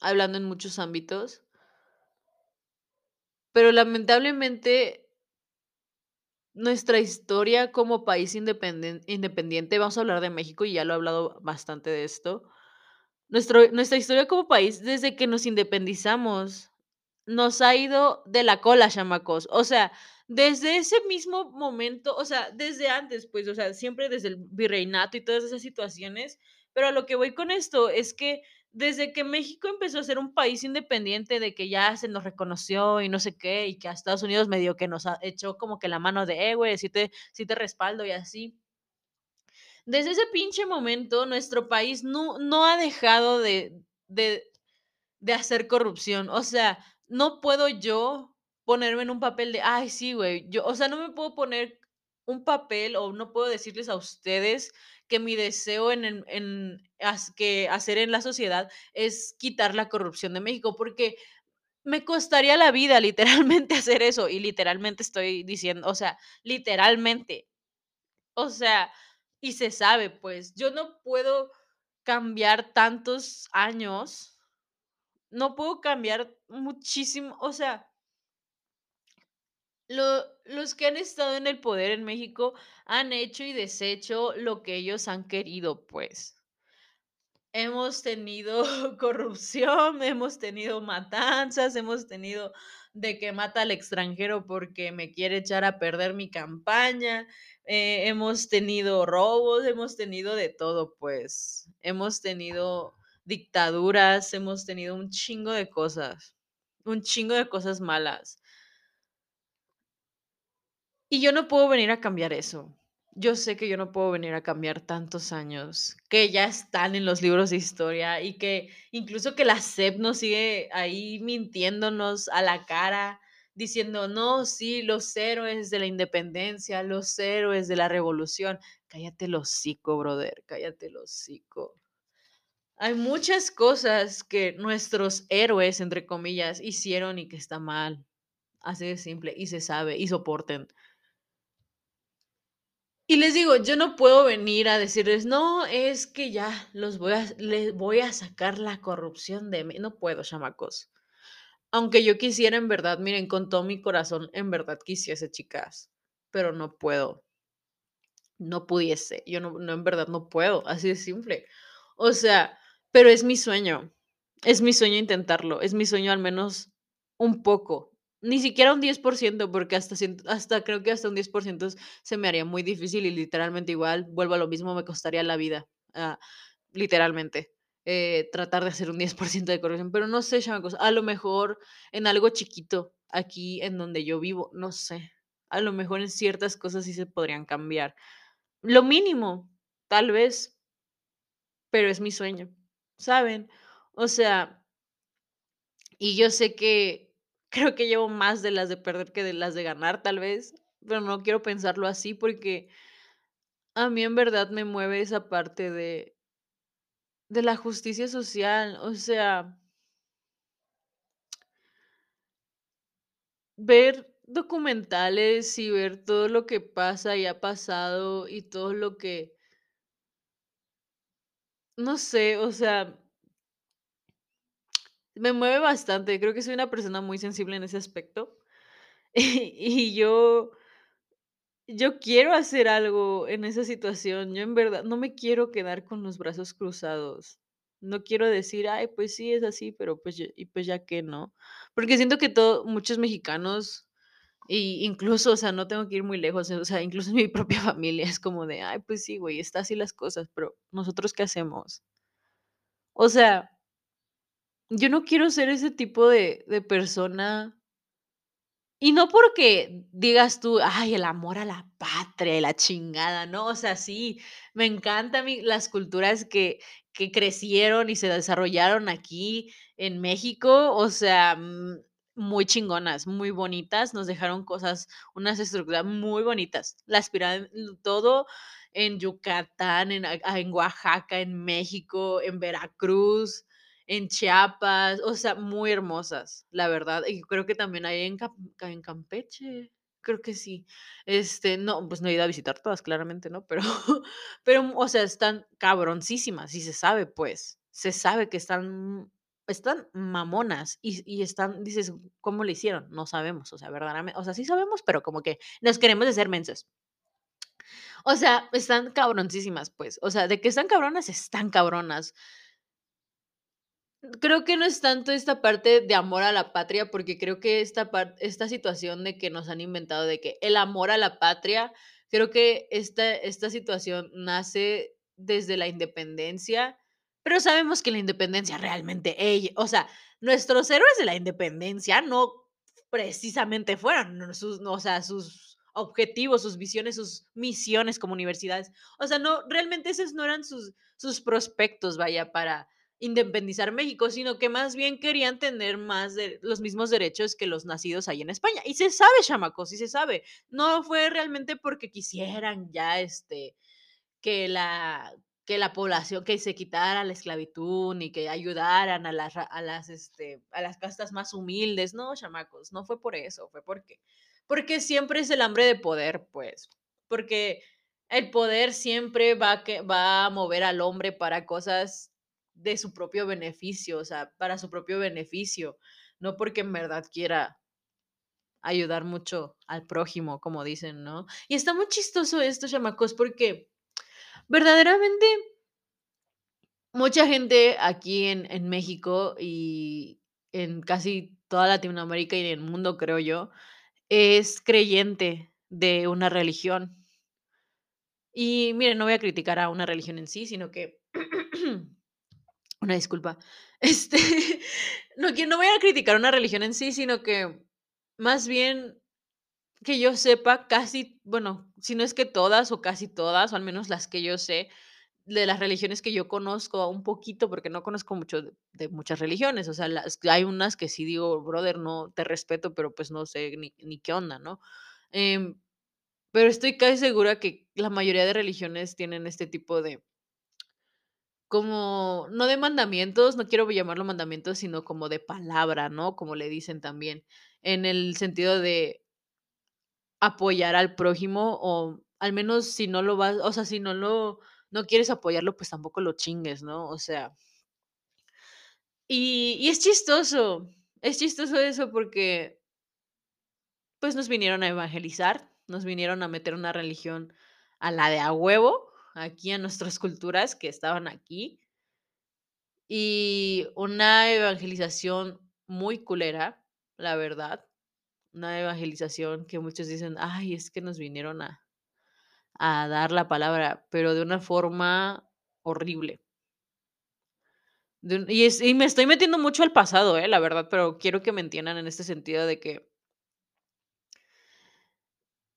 hablando en muchos ámbitos, pero lamentablemente nuestra historia como país independiente, vamos a hablar de México y ya lo he hablado bastante de esto. Nuestra historia como país, desde que nos independizamos, nos ha ido de la cola, chamacos. O sea, desde ese mismo momento, o sea, desde antes, pues, o sea, siempre desde el virreinato y todas esas situaciones, pero a lo que voy con esto es que desde que México empezó a ser un país independiente, de que ya se nos reconoció y no sé qué, y que a Estados Unidos medio que nos ha echó como que la mano de, eh, güey, sí te, sí te respaldo y así. Desde ese pinche momento, nuestro país no, no ha dejado de, de, de hacer corrupción. O sea, no puedo yo ponerme en un papel de, ay, sí, güey. Yo, o sea, no me puedo poner un papel o no puedo decirles a ustedes que mi deseo en, en, que hacer en la sociedad es quitar la corrupción de México, porque me costaría la vida literalmente hacer eso. Y literalmente estoy diciendo, o sea, literalmente. O sea, y se sabe, pues, yo no puedo cambiar tantos años, no puedo cambiar muchísimo, o sea, lo los que han estado en el poder en México han hecho y deshecho lo que ellos han querido, pues. Hemos tenido corrupción, hemos tenido matanzas, hemos tenido de que mata al extranjero porque me quiere echar a perder mi campaña, eh, hemos tenido robos, hemos tenido de todo, pues. Hemos tenido dictaduras, hemos tenido un chingo de cosas, un chingo de cosas malas. Y yo no puedo venir a cambiar eso. Yo sé que yo no puedo venir a cambiar tantos años que ya están en los libros de historia y que incluso que la SEP nos sigue ahí mintiéndonos a la cara, diciendo, no, sí, los héroes de la independencia, los héroes de la revolución. Cállate el hocico, brother, cállate el hocico. Hay muchas cosas que nuestros héroes, entre comillas, hicieron y que está mal. Así de simple, y se sabe, y soporten. Y les digo, yo no puedo venir a decirles: "No, es que ya los voy a les voy a sacar la corrupción de mí". No puedo, chamacos. Aunque yo quisiera, en verdad, miren, con todo mi corazón, en verdad quisiese, chicas, pero no puedo. No pudiese, yo no no, en verdad no puedo, así de simple. O sea, pero es mi sueño, es mi sueño intentarlo, es mi sueño al menos un poco, ni siquiera un 10% porque hasta hasta creo que hasta un 10% se me haría muy difícil y literalmente igual vuelvo a lo mismo, me costaría la vida, ah, literalmente. eh, tratar de hacer un 10% de corrección, pero no sé, chamacos, a lo mejor en algo chiquito, aquí en donde yo vivo, no sé, a lo mejor en ciertas cosas sí se podrían cambiar. Lo mínimo, tal vez, pero es mi sueño, ¿saben? O sea, y yo sé que creo que llevo más de las de perder que de las de ganar, tal vez, pero no quiero pensarlo así porque a mí en verdad me mueve esa parte de de la justicia social, o sea ver documentales y ver todo lo que pasa y ha pasado y todo lo que no sé, o sea me mueve bastante, creo que soy una persona muy sensible en ese aspecto, y yo yo quiero hacer algo en esa situación, yo en verdad no me quiero quedar con los brazos cruzados, no quiero decir: "Ay, pues sí, es así", pero, pues, y pues, ya qué, ¿no? Porque siento que todo muchos mexicanos, y incluso, o sea, no tengo que ir muy lejos, o sea, incluso en mi propia familia es como de: "Ay, pues sí, güey, está así las cosas, pero, ¿nosotros qué hacemos?". O sea yo no quiero ser ese tipo de de persona y no porque digas tú: "Ay, el amor a la patria la chingada", ¿no? O sea, sí, me encanta a mí las culturas que que crecieron y se desarrollaron aquí en México, o sea, mm, muy chingonas, muy bonitas, nos dejaron cosas, unas estructuras muy bonitas. Las pira todo en Yucatán, en en Oaxaca, en México, en Veracruz, en Chiapas, o sea, muy hermosas, la verdad, y creo que también hay en Cam en Campeche, creo que sí. Este, no, pues, no he ido a visitar todas, claramente, ¿no? Pero pero, o sea, están cabroncísimas y se sabe, pues, se sabe que están están mamonas y y están dices: "¿Cómo le hicieron?". No sabemos, o sea, verdaderamente, o sea, sí sabemos, pero como que nos queremos hacer mensos. O sea, están cabroncísimas, pues, o sea, de que están cabronas, están cabronas. Creo que no es tanto esta parte de amor a la patria, porque creo que esta esta situación de que nos han inventado de que el amor a la patria, creo que esta esta situación nace desde la independencia, pero sabemos que la independencia realmente ell o sea, nuestros héroes de la independencia no precisamente fueron sus, o sea, sus objetivos, sus visiones, sus misiones como universidades. O sea, no, realmente esos no eran sus sus prospectos, vaya, para independizar México, sino que más bien querían tener más de los mismos derechos que los nacidos ahí en España. Y se sabe, chamacos, y se sabe. No fue realmente porque quisieran ya, este, que la que la población que se quitara la esclavitud, ni que ayudaran a las a las, este, a las castas más humildes. No, chamacos, no fue por eso, fue porque porque siempre es el hambre de poder, pues, porque el poder siempre va que va a mover al hombre para cosas de su propio beneficio, o sea, para su propio beneficio, no porque en verdad quiera ayudar mucho al prójimo, como dicen, ¿no? Y está muy chistoso esto, chamacos, porque verdaderamente mucha gente aquí en en México y en casi toda Latinoamérica y en el mundo, creo yo, es creyente de una religión. Y miren, no voy a criticar a una religión en sí, sino que una disculpa. Este, no no voy a criticar una religión en sí, sino que más bien que yo sepa casi, bueno, si no es que todas o casi todas, o al menos las que yo sé, de las religiones que yo conozco un poquito, porque no conozco mucho de muchas religiones, o sea, hay unas que sí digo: "Brother, no, te respeto, pero, pues, no sé ni ni qué onda", ¿no? Em, pero estoy casi segura que la mayoría de religiones tienen este tipo de como, no de mandamientos, no quiero llamarlo mandamientos, sino como de palabra, ¿no? Como le dicen también, en el sentido de apoyar al prójimo, o al menos si no lo vas o sea, si no lo no quieres apoyarlo, pues tampoco lo chingues, ¿no? O sea y y es chistoso, es chistoso eso porque pues, nos vinieron a evangelizar, nos vinieron a meter una religión a la de a huevo, aquí a nuestras culturas que estaban aquí. Y una evangelización muy culera, la verdad, una evangelización que muchos dicen: "Ay, es que nos vinieron a a dar la palabra", pero de una forma horrible. Y es y me estoy metiendo mucho al pasado, eh, la verdad, pero quiero que me entiendan en este sentido de que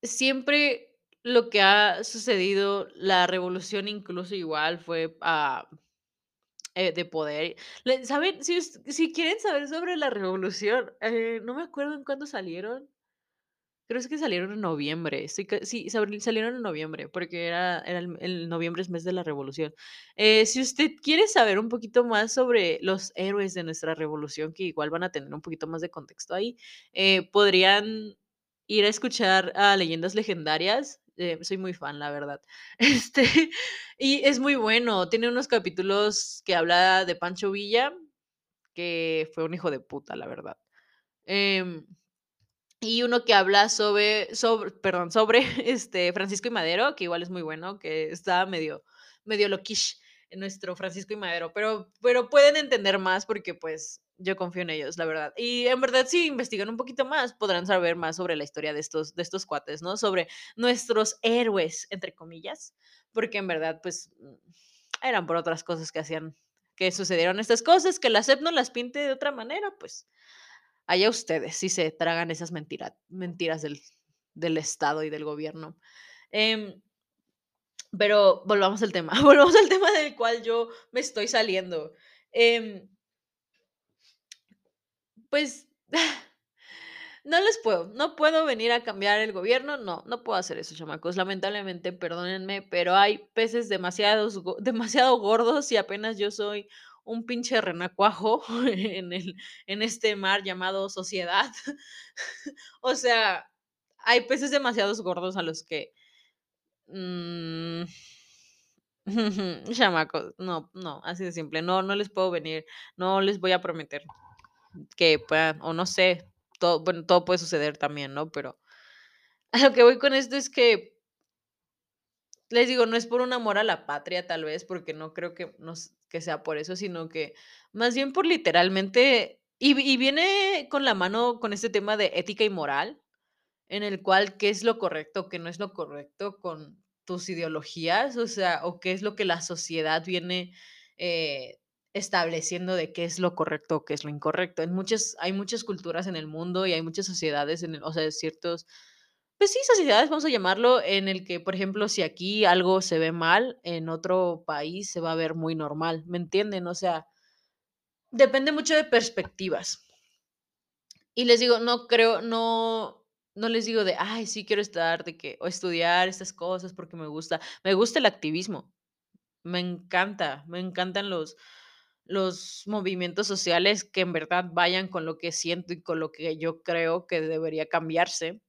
siempre lo que ha sucedido, la revolución incluso igual fue, eh, de poder. ¿saben? Si si quieren saber sobre la revolución, eh, no me acuerdo en cuándo salieron. Creo que salieron en noviembre, sí, sabri salieron en noviembre, porque era era el noviembre es mes de la revolución. Eh, si usted quiere saber un poquito más sobre los héroes de nuestra revolución, que igual van a tener un poquito más de contexto ahí, podrían ir a escuchar a Leyendas Legendarias, eh, soy muy fan, la verdad. Este, y es muy bueno, tiene unos capítulos que habla de Pancho Villa, que fue un hijo de puta, la verdad. Em y uno que habla sobre sobre perdón, sobre, este, Francisco I. Madero, que igual es muy bueno, que está medio medio loquish, nuestro Francisco I. Madero, pero pero pueden entender más porque, pues, yo confío en ellos, la verdad. Y en verdad, si investigan un poquito más, podrán saber más sobre la historia de estos de estos cuates, ¿no? Sobre nuestros héroes, entre comillas, porque en verdad, pues, eran por otras cosas que hacían que sucedieron estas cosas, que la SEP nos las pinte de otra manera, pues Allá ustedes, si se tragan esas mentira mentiras del del Estado y del gobierno. Em, pero volvamos al tema, volvamos al tema del cual yo me estoy saliendo. Em pues, no les puedo, no puedo venir a cambiar el gobierno, no, no puedo hacer eso, chamacos. Lamentablemente, perdónenme, pero hay peces demasiados demasiado gordos y apenas yo soy un pinche renacuajo en el en este mar llamado sociedad. O sea, hay peces demasiados gordos a los que, mm, no, no, así de simple, no, no les puedo venir, no les voy a prometer que puedan, o no sé, todo, bueno, todo puede suceder también, ¿no? Pero lo que voy con esto es que les digo, no es por un amor a la patria, tal vez, porque no creo que que sea por eso, sino que más bien por literalmente y viene con la mano con este tema de ética y moral, en el cual qué es lo correcto, qué no es lo correcto con tus ideologías, o sea, o qué es lo que la sociedad viene, eh, estableciendo de qué es lo correcto o qué es lo incorrecto. En hay muchas culturas en el mundo y hay muchas sociedades en el o sea, ciertos pues sí, sociedades, vamos a llamarlo, en el que, por ejemplo, si aquí algo se ve mal, en otro país se va a ver muy normal, ¿me entienden? O sea, depende mucho de perspectivas. Y les digo, no creo, no, no les digo de, ay, sí quiero estar, de que, o estudiar estas cosas porque me gusta. Me gusta el activismo. Me encanta, me encantan los, los movimientos sociales que en verdad vayan con lo que siento y con lo que yo creo que debería cambiarse.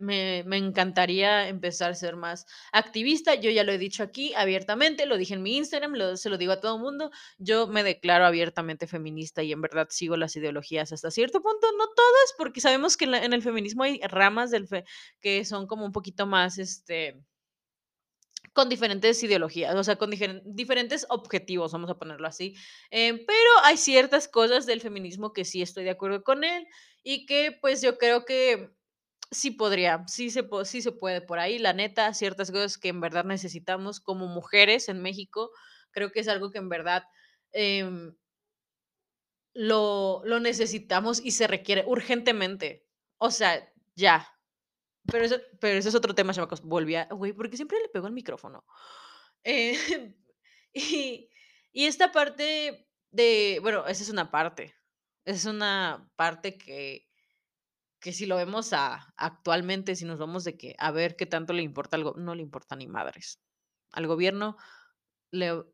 Me encantaría empezar a ser más activista, yo ya lo he dicho aquí abiertamente, lo dije en mi Instagram, lo se lo digo a todo mundo, yo me declaro abiertamente feminista y en verdad sigo las ideologías hasta cierto punto, no todas, porque sabemos que en el feminismo hay ramas del que son como un poquito más, este con diferentes ideologías, o sea, con diferen diferentes objetivos, vamos a ponerlo así. Em, pero hay ciertas cosas del feminismo que sí estoy de acuerdo con él y que, pues, yo creo que sí podría, sí se sí se puede por ahí, la neta, ciertas cosas que en verdad necesitamos como mujeres en México, creo que es algo que en verdad, em lo lo necesitamos y se requiere urgentemente. O sea, ya. Pero eso pero ese es otro tema, chamacos. Volví a güey, ¿por qué siempre le pego al micrófono? Eh, y y esta parte de bueno, esa es una parte. Es una parte que que si lo vemos a actualmente, si nos vamos de que a ver qué tanto le importa al go no le importa ni madres. Al gobierno le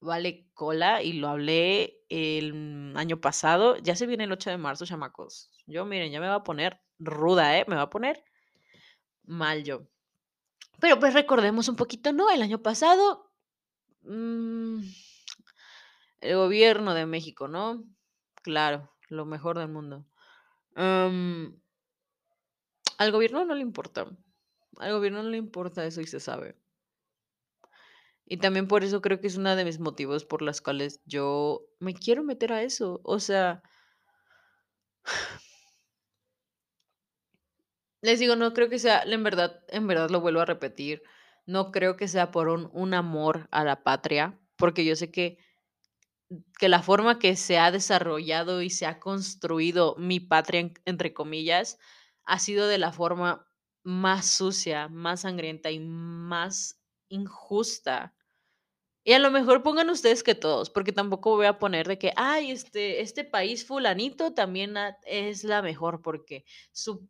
vale cola y lo hablé el año pasado. Ya se viene el 8 de marzo, chamacos. Yo, miren, ya me voy a poner ruda, ¿eh? Me va a poner mal yo. Pero, pues, recordemos un poquito, ¿no? El año pasado, mm, el gobierno de México, ¿no? Claro, lo mejor del mundo. Am al gobierno no le importa. Al gobierno no le importa eso y se sabe. Y también por eso creo que es una de mis motivos por las cuales yo me quiero meter a eso. O sea les digo, no creo que sea en verdad en verdad lo vuelvo a repetir, no creo que sea por un un amor a la patria, porque yo sé que que la forma que se ha desarrollado y se ha construido mi patria, en- entre comillas, ha sido de la forma más sucia, más sangrienta y más injusta. Y a lo mejor pongan ustedes que todos, porque tampoco voy a poner de que, ay, este, este país fulanito también es la mejor porque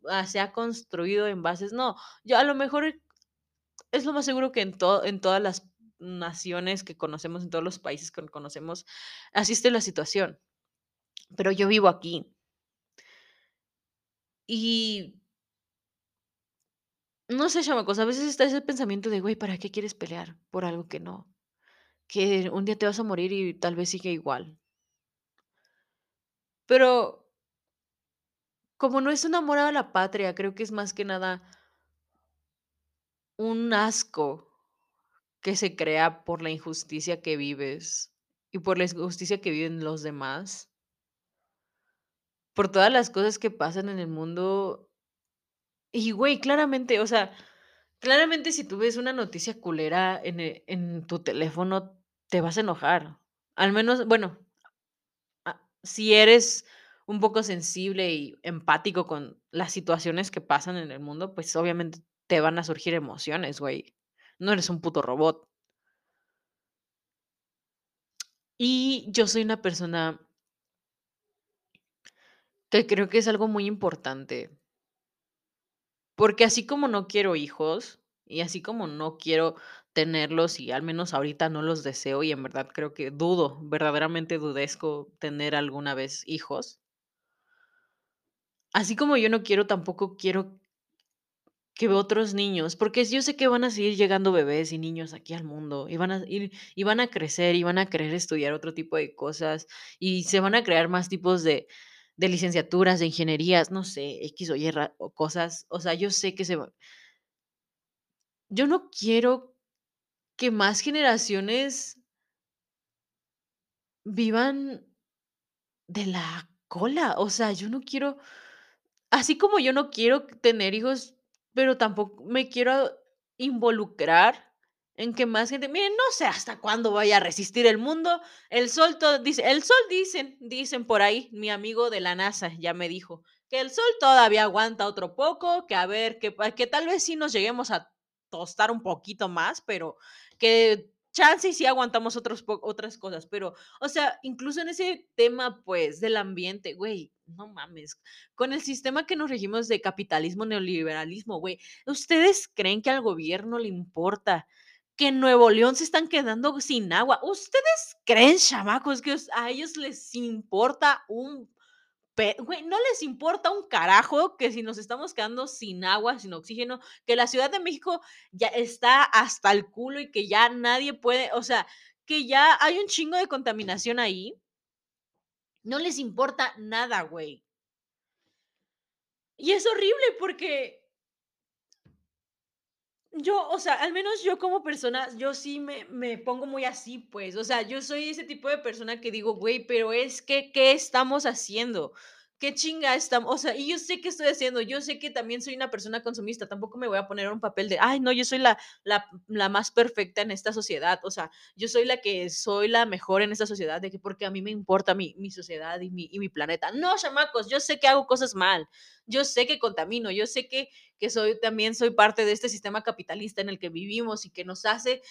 ah, se ha construido en bases. No, yo a lo mejor es lo más seguro que en, en todas las naciones que conocemos, en todos los países que conocemos, asiste la situación. Pero yo vivo aquí. Y no sé, chamacos, a veces está ese pensamiento de, güey, ¿para qué quieres pelear por algo que no? Que un día te vas a morir y tal vez sigue igual. Pero como no es un amor a la patria, creo que es más que nada un asco que se crea por la injusticia que vives y por la injusticia que viven los demás, por todas las cosas que pasan en el mundo. Y, güey, claramente, o sea, claramente si tú ves una noticia culera en, e- en tu teléfono, te vas a enojar. Al menos, bueno, si eres un poco sensible y empático con las situaciones que pasan en el mundo, pues obviamente te van a surgir emociones, güey. No eres un puto robot. Y yo soy una persona que creo que es algo muy importante, porque así como no quiero hijos y así como no quiero tenerlos y al menos ahorita no los deseo y en verdad creo que dudo, verdaderamente dudesco tener alguna vez hijos, así como yo no quiero, tampoco quiero que otros niños, porque yo sé que van a seguir llegando bebés y niños aquí al mundo y van a ir y van a crecer y van a querer estudiar otro tipo de cosas y se van a crear más tipos de de licenciaturas, de ingenierías, no sé, X o Y o cosas. O sea, yo sé que se yo no quiero que más generaciones vivan de la cola. O sea, yo no quiero Así como yo no quiero tener hijos, pero tampoco me quiero involucrar en que más gente miren, no sé hasta cuándo vaya a resistir el mundo. El sol todo dice, el sol dicen, dicen por ahí, mi amigo de la NASA ya me dijo que el sol todavía aguanta otro poco, que a ver, que, tal vez sí nos lleguemos a tostar un poquito más, pero que chance y sí aguantamos otros otras cosas, pero, o sea, incluso en ese tema, pues, del ambiente, güey, no mames, con el sistema que nos regimos de capitalismo, neoliberalismo, güey, ¿ustedes creen que al gobierno le importa que en Nuevo León se están quedando sin agua? ¿Ustedes creen, chamacos, que a ellos les importa un... Güey, no les importa un carajo que si nos estamos quedando sin agua, sin oxígeno, que la Ciudad de México ya está hasta el culo y que ya nadie puede, o sea, que ya hay un chingo de contaminación ahí. No les importa nada, güey. Y es horrible porque Yo, o sea, al menos yo como persona, yo sí me me pongo muy así, pues, o sea, yo soy ese tipo de persona que digo: "Güey, pero es que, ¿qué estamos haciendo? ¿Qué chinga estamos?". O sea, y yo sé qué estoy haciendo, yo sé que también soy una persona consumista, tampoco me voy a poner un papel de: "Ay, no, yo soy la la la más perfecta en esta sociedad", o sea, yo soy la que soy la mejor en esta sociedad, de que porque a mí me importa mi mi sociedad y mi y mi planeta. No, chamacos, yo sé que hago cosas mal, yo sé que contamino, yo sé que que soy también soy parte de este sistema capitalista en el que vivimos y que nos hace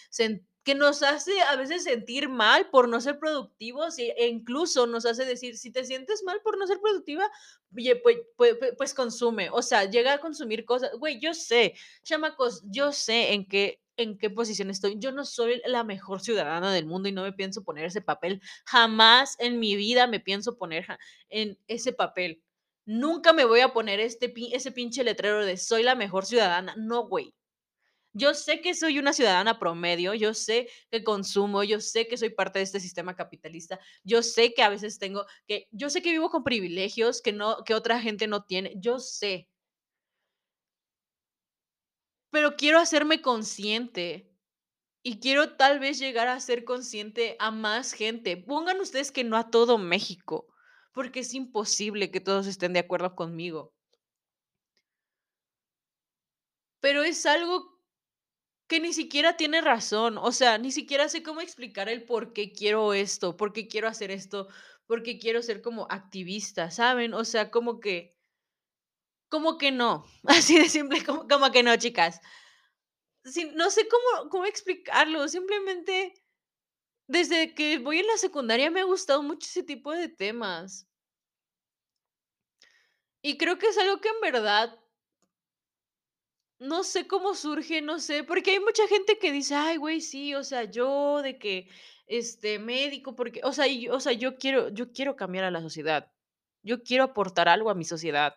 que nos hace a veces sentir mal por no ser productivos e incluso nos hace decir, si te sientes mal por no ser productiva, pues, pues, pues, consume, o sea, llega a consumir cosas, güey, yo sé, chamacos, yo sé en qué en qué posición estoy. Yo no soy la mejor ciudadana del mundo y no me pienso poner ese papel. Jamás en mi vida me pienso poner en ese papel. Nunca me voy a poner este ese pinche letrero de soy la mejor ciudadana. No, güey. Yo sé que soy una ciudadana promedio, yo sé que consumo, yo sé que soy parte de este sistema capitalista, yo sé que a veces tengo que yo sé que vivo con privilegios que no que otra gente no tiene, yo sé, pero quiero hacerme consciente y quiero tal vez llegar a ser consciente a más gente. Pongan ustedes que no a todo México, porque es imposible que todos estén de acuerdo conmigo, pero es algo que ni siquiera tiene razón. O sea, ni siquiera sé cómo explicar el por qué quiero esto, por qué quiero hacer esto, por qué quiero ser como activista, ¿saben? O sea, como que, como que no. Así de simple, como, que no, chicas. Sí, no sé cómo, cómo explicarlo. Simplemente, desde que voy en la secundaria me ha gustado mucho ese tipo de temas. Y creo que es algo que en verdad no sé cómo surge, no sé, porque hay mucha gente que dice, ay, güey, sí, o sea, yo de que, este, médico, porque, o sea, y- o sea, yo quiero, yo quiero cambiar a la sociedad, yo quiero aportar algo a mi sociedad.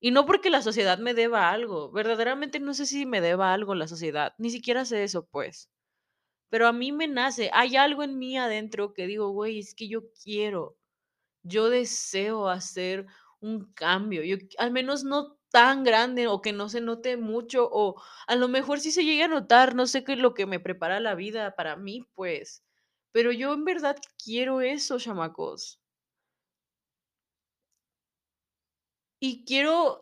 Y no porque la sociedad me deba algo, verdaderamente no sé si me deba algo la sociedad, ni siquiera sé eso, pues. Pero a mí me nace, hay algo en mí adentro que digo, güey, es que yo quiero. Yo deseo hacer un cambio, yo al menos no tan grande o que no se note mucho o a lo mejor sí se llegue a notar, no sé qué es lo que me prepara la vida para mí, pues, pero yo en verdad quiero eso, chamacos. Y quiero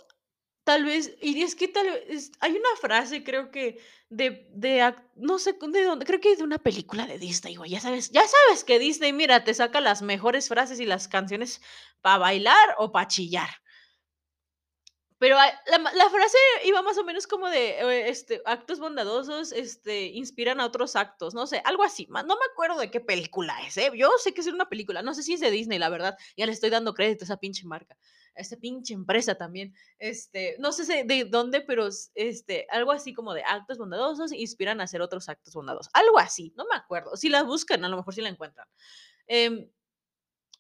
tal vez, y es que tal vez, hay una frase creo que de, de, no sé de dónde, creo que de una película de Disney, güey, ya sabes, ya sabes que Disney, mira, te saca las mejores frases y las canciones para bailar o para chillar. Pero ah, la frase iba más o menos como de, eh, este, actos bondadosos, este, inspiran a otros actos, no sé, algo así, no me acuerdo de qué película es, ¿eh? Yo sé que es una película, no sé si es de Disney, la verdad, ya le estoy dando crédito a esa pinche marca, a esa pinche empresa también, este, no sé de dónde, pero este, algo así como de actos bondadosos inspiran a hacer otros actos bondadosos, algo así, no me acuerdo, si la buscan, a lo mejor sí la encuentran. Em,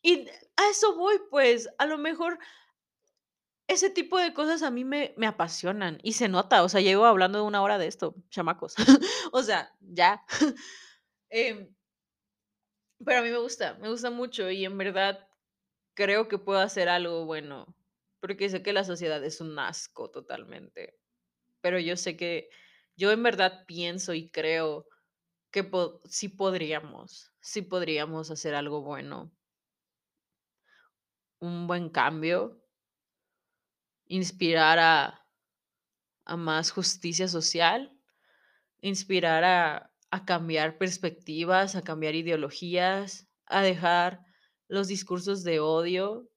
y a eso voy, pues, a lo mejor ese tipo de cosas a mí me me apasionan y se nota, o sea, llevo hablando una hora de esto, chamacos. O sea, ya. Em, pero a mí me gusta, me gusta mucho y en verdad creo que puedo hacer algo bueno, porque sé que la sociedad es un asco totalmente, pero yo sé que yo en verdad pienso y creo que po sí podríamos, sí podríamos hacer algo bueno, un buen cambio, inspirar a a más justicia social. Inspirar a a cambiar perspectivas, a cambiar ideologías, a dejar los discursos de odio,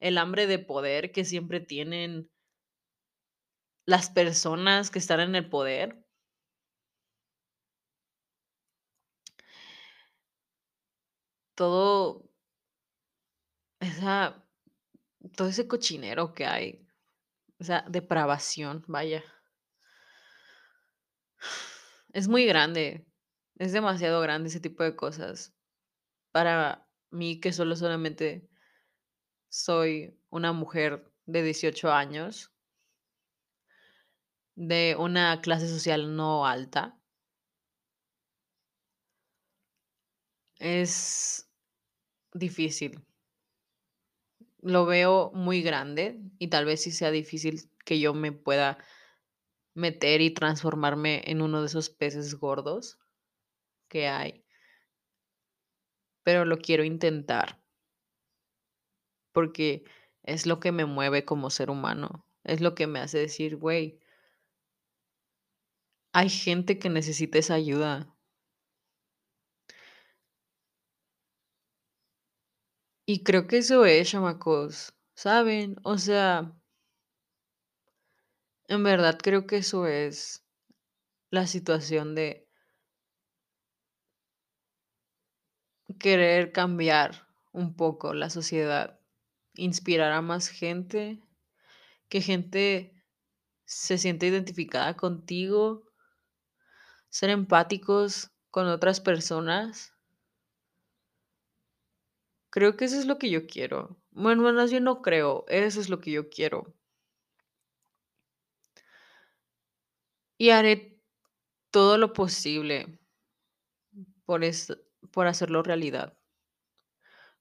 el hambre de poder que siempre tienen las personas que están en el poder. Todo esa todo ese cochinero que hay, esa depravación, vaya, es muy grande, es demasiado grande ese tipo de cosas. Para mí, que solo solamente soy una mujer de 18 años, de una clase social no alta, es difícil. Lo veo muy grande y tal vez sí sea difícil que yo me pueda meter y transformarme en uno de esos peces gordos que hay, pero lo quiero intentar porque es lo que me mueve como ser humano, es lo que me hace decir, güey, hay gente que necesita esa ayuda. Y creo que eso es, chamacos, ¿saben? O sea, en verdad creo que eso es la situación de querer cambiar un poco la sociedad, inspirar a más gente, que gente se siente identificada contigo, ser empáticos con otras personas. Creo que eso es lo que yo quiero. Bueno, más bien no creo, eso es lo que yo quiero. Y haré todo lo posible por, es- por hacerlo realidad,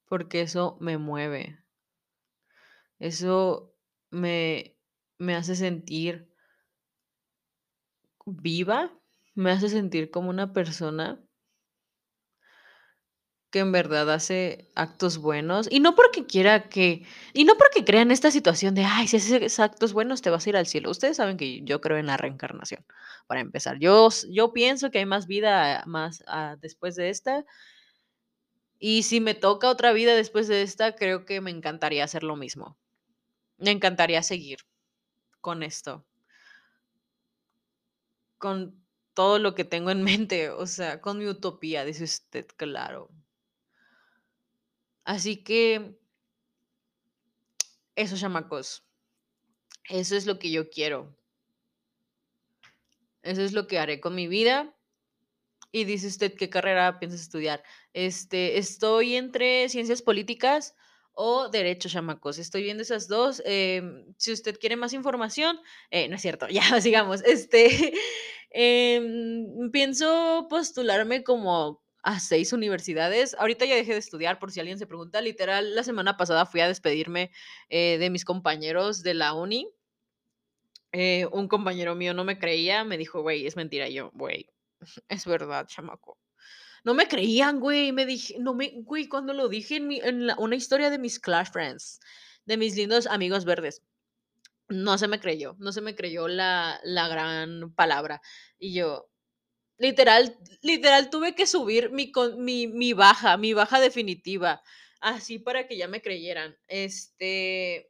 porque eso me mueve, eso me, me hace sentir viva, me hace sentir como una persona que en verdad hace actos buenos y no porque quiera que y no porque crea en esta situación de, ay, si haces actos buenos te vas a ir al cielo. Ustedes saben que yo creo en la reencarnación, para empezar. Yo, yo pienso que hay más vida más ah, después de esta. Y si me toca otra vida después de esta, creo que me encantaría hacer lo mismo. Me encantaría seguir con esto. Con todo lo que tengo en mente, o sea, con mi utopía, dice usted, claro. Así que, eso, chamacos. Eso es lo que yo quiero. Eso es lo que haré con mi vida. Y dice usted, ¿qué carrera piensas estudiar? Este, estoy entre ciencias políticas o derecho, chamacos. Estoy viendo esas dos. Em, si usted quiere más información, eh, no es cierto, ya sigamos. Este, em, pienso postularme como a seis universidades. Ahorita ya dejé de estudiar, por si alguien se pregunta. Literal, la semana pasada fui a despedirme eh, de mis compañeros de la uni. Eh, un compañero mío no me creía, me dijo, güey, es mentira. Y yo, güey, es verdad, chamaco. No me creían, güey. Me dije, no me, güey, cuando lo dije en, en una historia de mis Clash Friends, de mis lindos amigos verdes, no se me creyó, no se me creyó la, la gran palabra. Y yo, Literal, literal tuve que subir mi, mi, mi baja, mi baja definitiva, así para que ya me creyeran. Este,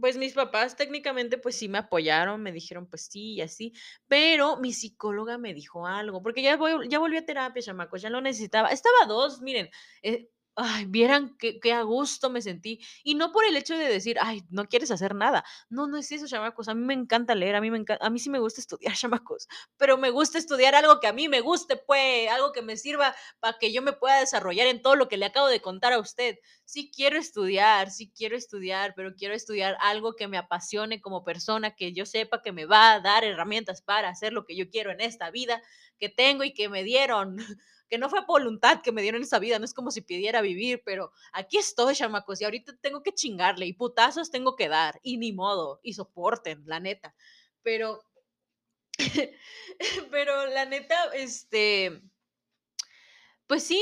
pues mis papás técnicamente pues sí me apoyaron, me dijeron pues sí y así, pero mi psicóloga me dijo algo, porque ya, voy, ya volví a terapia, chamacos, ya lo necesitaba. Estaba dos, miren, eh, ay, vieran qué, qué, a gusto me sentí. Y no por el hecho de decir, ay, no quieres hacer nada. No, no es eso, chamacos. A mí me encanta leer, a mí, me a mí sí me gusta estudiar, chamacos. Pero me gusta estudiar algo que a mí me guste, pues, algo que me sirva para que yo me pueda desarrollar en todo lo que le acabo de contar a usted. Sí quiero estudiar, sí quiero estudiar, pero quiero estudiar algo que me apasione como persona, que yo sepa que me va a dar herramientas para hacer lo que yo quiero en esta vida que tengo y que me dieron que no fue voluntad que me dieron esa vida, no es como si pidiera vivir, pero aquí estoy, chamacos, y ahorita tengo que chingarle, y putazos tengo que dar, y ni modo, y soporten, la neta. Pero, pero la neta, este, pues sí,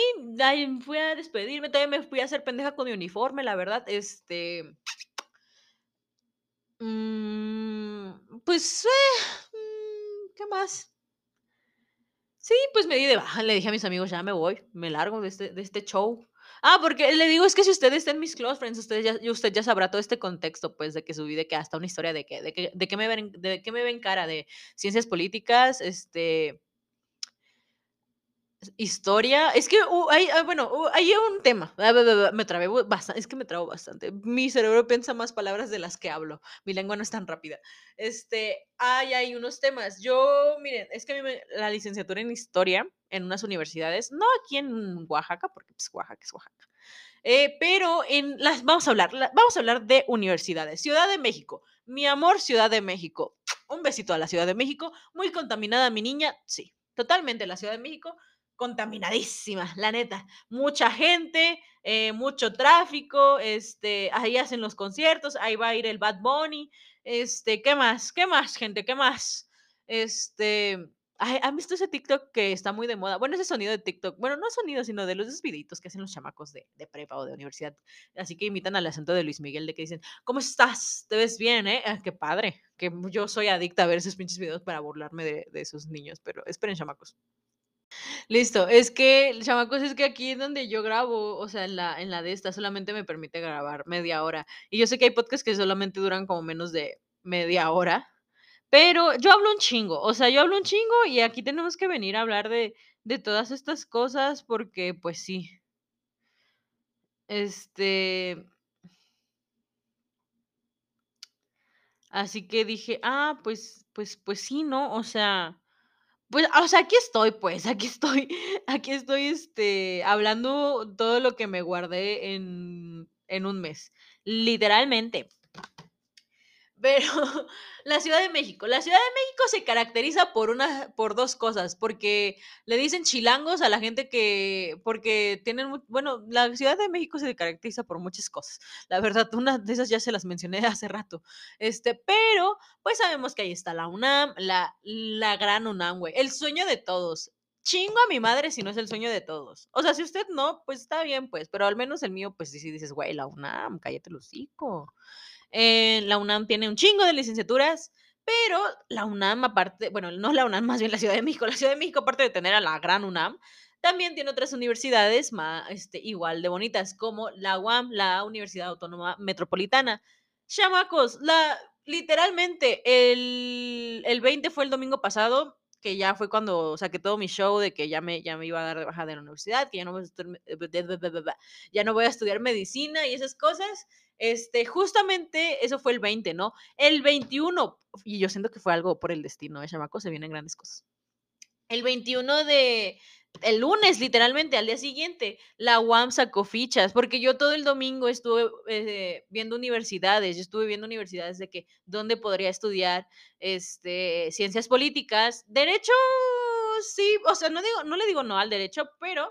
fui a despedirme, todavía me fui a hacer pendeja con mi uniforme, la verdad, este... Mm, pues, eh, mm, ¿qué más? Sí, pues me di de baja, le dije a mis amigos, ya me voy, me largo de este, de este show. Ah, porque le digo, es que si usted está en mis close friends, usted ya, usted ya sabrá todo este contexto, pues, de que subí, de que hasta una historia de que, de que, de que me ven, de que me ven cara de ciencias políticas, este, historia. Es que hay, ah, bueno, hay un tema. Ah, me trabé bastante. Es que me trabo bastante. Mi cerebro piensa más palabras de las que hablo. Mi lengua no es tan rápida. Este, hay, hay unos temas. Yo, miren, es que a mí la licenciatura en historia en unas universidades, no aquí en Oaxaca, porque pues Oaxaca es Oaxaca. Eh, pero en las, vamos a hablar, vamos a hablar de universidades. Ciudad de México. Mi amor, Ciudad de México. Un besito a la Ciudad de México. Muy contaminada mi niña. Sí, totalmente la Ciudad de México contaminadísima, la neta. Mucha gente, eh, mucho tráfico, este, ahí hacen los conciertos, ahí va a ir el Bad Bunny, este, ¿qué más? ¿Qué más, gente? ¿Qué más? Este, ¿han visto ese TikTok que está muy de moda? Bueno, ese sonido de TikTok, bueno, no sonido, sino de los esos que hacen los chamacos de, de, prepa o de universidad, así que imitan al acento de Luis Miguel, de que dicen, ¿cómo estás? ¿Te ves bien, eh? Ah, qué padre, que yo soy adicta a ver esos pinches videos para burlarme de, de esos niños, pero esperen, chamacos. Listo, es que, chamacos, es que aquí es donde yo grabo, o sea, en la, en la de esta solamente me permite grabar media hora. Y yo sé que hay podcasts que solamente duran como menos de media hora, pero yo hablo un chingo, o sea, yo hablo un chingo y aquí tenemos que venir a hablar de, de todas estas cosas porque, pues sí. Este... Así que dije, ah, pues, pues, pues sí, ¿no? O sea, pues, o sea, aquí estoy, pues, aquí estoy, aquí estoy, este, hablando todo lo que me guardé en, en un mes, literalmente. Pero la Ciudad de México, la Ciudad de México se caracteriza por una, por dos cosas, porque le dicen chilangos a la gente que, porque tienen, bueno, la Ciudad de México se caracteriza por muchas cosas. La verdad, una de esas ya se las mencioné hace rato. Este, pero, pues sabemos que ahí está la UNAM, la, la gran UNAM, güey. El sueño de todos. chingo a mi madre si no es el sueño de todos. O sea, si usted no, pues está bien, pues, pero al menos el mío, pues sí, dices, güey, la UNAM, cállate el hocico. Eh, la UNAM tiene un chingo de licenciaturas, pero la UNAM, aparte, bueno, no la UNAM, más bien la Ciudad de México, la Ciudad de México, aparte de tener a la gran UNAM, también tiene otras universidades más, este, igual de bonitas, como la UAM, la Universidad Autónoma Metropolitana. Chamacos, la, literalmente, el, el 20 fue el domingo pasado, que ya fue cuando saqué todo mi show de que ya me, ya me iba a dar de baja de la universidad, que ya no, voy a estudiar, ya no voy a estudiar medicina y esas cosas. Este, justamente eso fue el 20, ¿no? El 21, y yo siento que fue algo por el destino, de ¿eh, chamaco? Se vienen grandes cosas. El 21 de, el lunes, literalmente, al día siguiente, la UAM sacó fichas, porque yo todo el domingo estuve eh, viendo universidades, yo estuve viendo universidades de que dónde podría estudiar este, ciencias políticas, derecho, sí, o sea, no, digo, no le digo no al derecho, pero,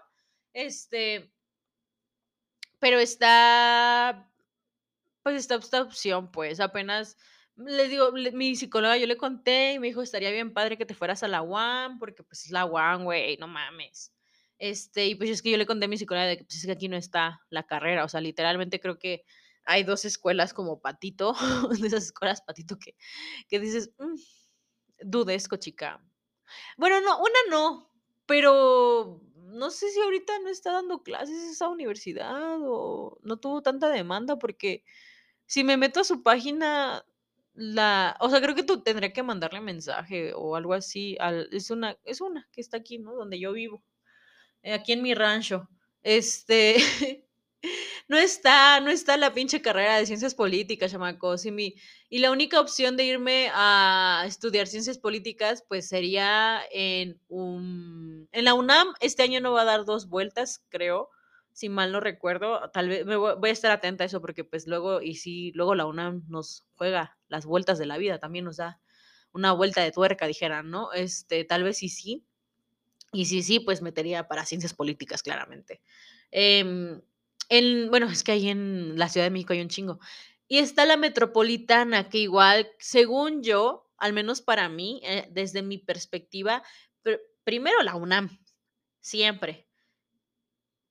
este, pero está, pues esta opción, pues apenas les digo, mi psicóloga, yo le conté y me dijo, estaría bien padre que te fueras a la UAM, porque pues es la UAM, güey, no mames. Este, y pues es que yo le conté a mi psicóloga de que pues es que aquí no está la carrera, o sea, literalmente creo que hay dos escuelas como patito, de esas escuelas patito que, que dices, mm, dudesco, chica. Bueno, no, una no, pero no sé si ahorita no está dando clases esa universidad o no tuvo tanta demanda porque si me meto a su página la, o sea, creo que tú tendría que mandarle mensaje o algo así. Al, es una, es una que está aquí, ¿no? Donde yo vivo. Eh, aquí en mi rancho. Este, no está, no está la pinche carrera de ciencias políticas, chamacos. Y, mi, y la única opción de irme a estudiar ciencias políticas, pues sería en un, en la UNAM. Este año no va a dar dos vueltas, creo si mal no recuerdo, tal vez me voy, a estar atenta a eso porque pues luego, y si luego la UNAM nos juega las vueltas de la vida, también nos da una vuelta de tuerca, dijeran, ¿no? Este, tal vez sí, sí. Y sí, sí, pues metería para ciencias políticas, claramente. Em, en, bueno, es que ahí en la Ciudad de México hay un chingo. Y está la metropolitana, que igual, según yo, al menos para mí, eh, desde mi perspectiva, primero la UNAM, siempre.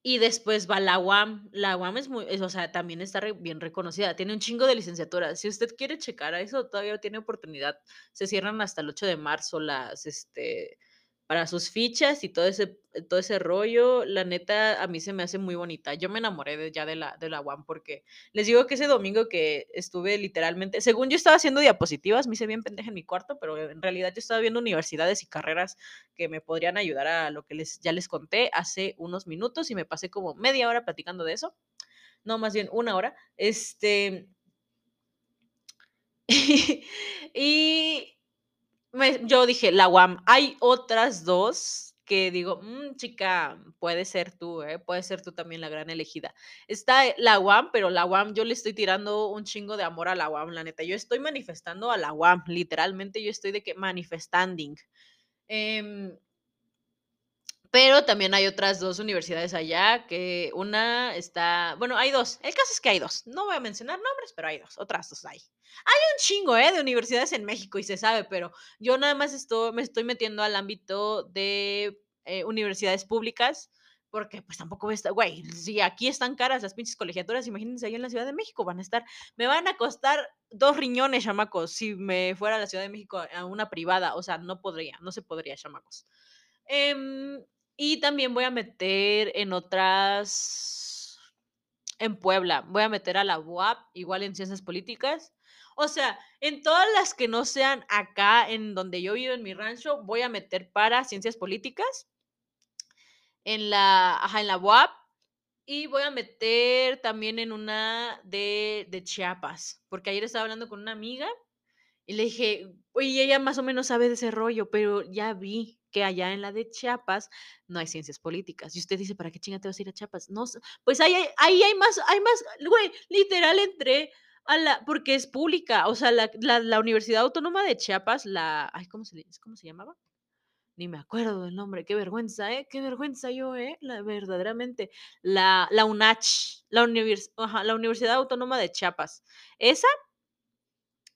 Y después va la UAM. La UAM es muy, o sea, también está bien reconocida. Tiene un chingo de licenciaturas. Si usted quiere checar a eso, todavía tiene oportunidad. Se cierran hasta el 8 de marzo las, este, para sus fichas y todo ese, todo ese rollo, la neta a mí se me hace muy bonita. Yo me enamoré de, ya de la, de la UAM porque les digo que ese domingo que estuve literalmente, según yo estaba haciendo diapositivas, me hice bien pendeja en mi cuarto, pero en realidad yo estaba viendo universidades y carreras que me podrían ayudar a lo que les, ya les conté hace unos minutos y me pasé como media hora platicando de eso. No, más bien una hora. Este... y yo dije, la UAM, hay otras dos que digo, mmm, chica, puede ser tú, ¿eh? puede ser tú también la gran elegida. Está la UAM, pero la UAM, yo le estoy tirando un chingo de amor a la UAM, la neta. Yo estoy manifestando a la UAM, literalmente yo estoy de que manifestanding. Eh, pero también hay otras dos universidades allá, que una está, bueno, hay dos, el caso es que hay dos, no voy a mencionar nombres, pero hay dos, otras dos hay. Hay un chingo, ¿eh? De universidades en México y se sabe, pero yo nada más estoy, me estoy metiendo al ámbito de eh, universidades públicas, porque pues tampoco voy a estar, güey, si aquí están caras las pinches colegiaturas, imagínense ahí en la Ciudad de México, van a estar, me van a costar dos riñones, chamacos, si me fuera a la Ciudad de México a una privada, o sea, no podría, no se podría, chamacos. Eh, y también voy a meter en otras, en Puebla, voy a meter a la UAP, igual en ciencias políticas. O sea, en todas las que no sean acá, en donde yo vivo, en mi rancho, voy a meter para ciencias políticas. En la, ajá, en la UAP. Y voy a meter también en una de, de Chiapas, porque ayer estaba hablando con una amiga y le dije, oye, ella más o menos sabe de ese rollo, pero ya vi que allá en la de Chiapas no hay ciencias políticas. Y usted dice, ¿para qué chinga te vas a ir a Chiapas? No, pues ahí hay, ahí hay más, hay más, güey, literal entré a la, porque es pública, o sea, la, la, Universidad Autónoma de Chiapas, la, ay, ¿cómo se, ¿cómo se llamaba? Ni me acuerdo del nombre, qué vergüenza, ¿eh? Qué vergüenza yo, ¿eh? La, verdaderamente. La, la UNACH, la, univers, la Universidad Autónoma de Chiapas. Esa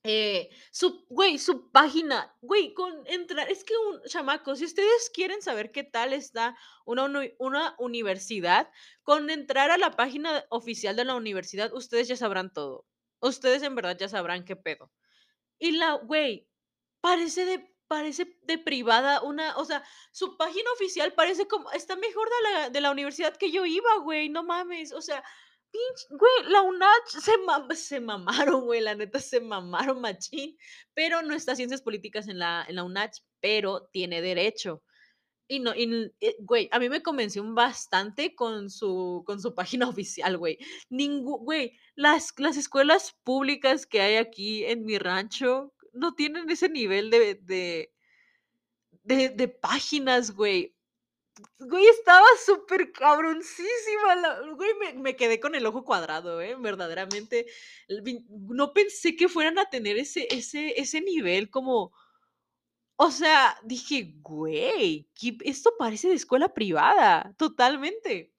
eh, su, güey, su página, güey, con entrar, es que un chamaco, si ustedes quieren saber qué tal está una, una universidad, con entrar a la página oficial de la universidad, ustedes ya sabrán todo. Ustedes en verdad ya sabrán qué pedo. Y la, güey, parece de, parece de privada una, o sea, su página oficial parece como, está mejor de la, de la universidad que yo iba, güey, no mames, o sea, güey, la UNACH se, se mamaron, güey, la neta se mamaron machín, pero no está ciencias políticas en la, en la UNACH, pero tiene derecho. Y no, eh, güey, a mí me convenció bastante con su, con su página oficial, güey. Ningún, güey, las, las escuelas públicas que hay aquí en mi rancho no tienen ese nivel de, de, de páginas, güey. Güey, estaba súper cabroncísima. güey, me, quedé con el ojo cuadrado, ¿eh? Verdaderamente. No pensé que fueran a tener ese, ese, ese nivel como... O sea, dije, güey, esto parece de escuela privada, totalmente.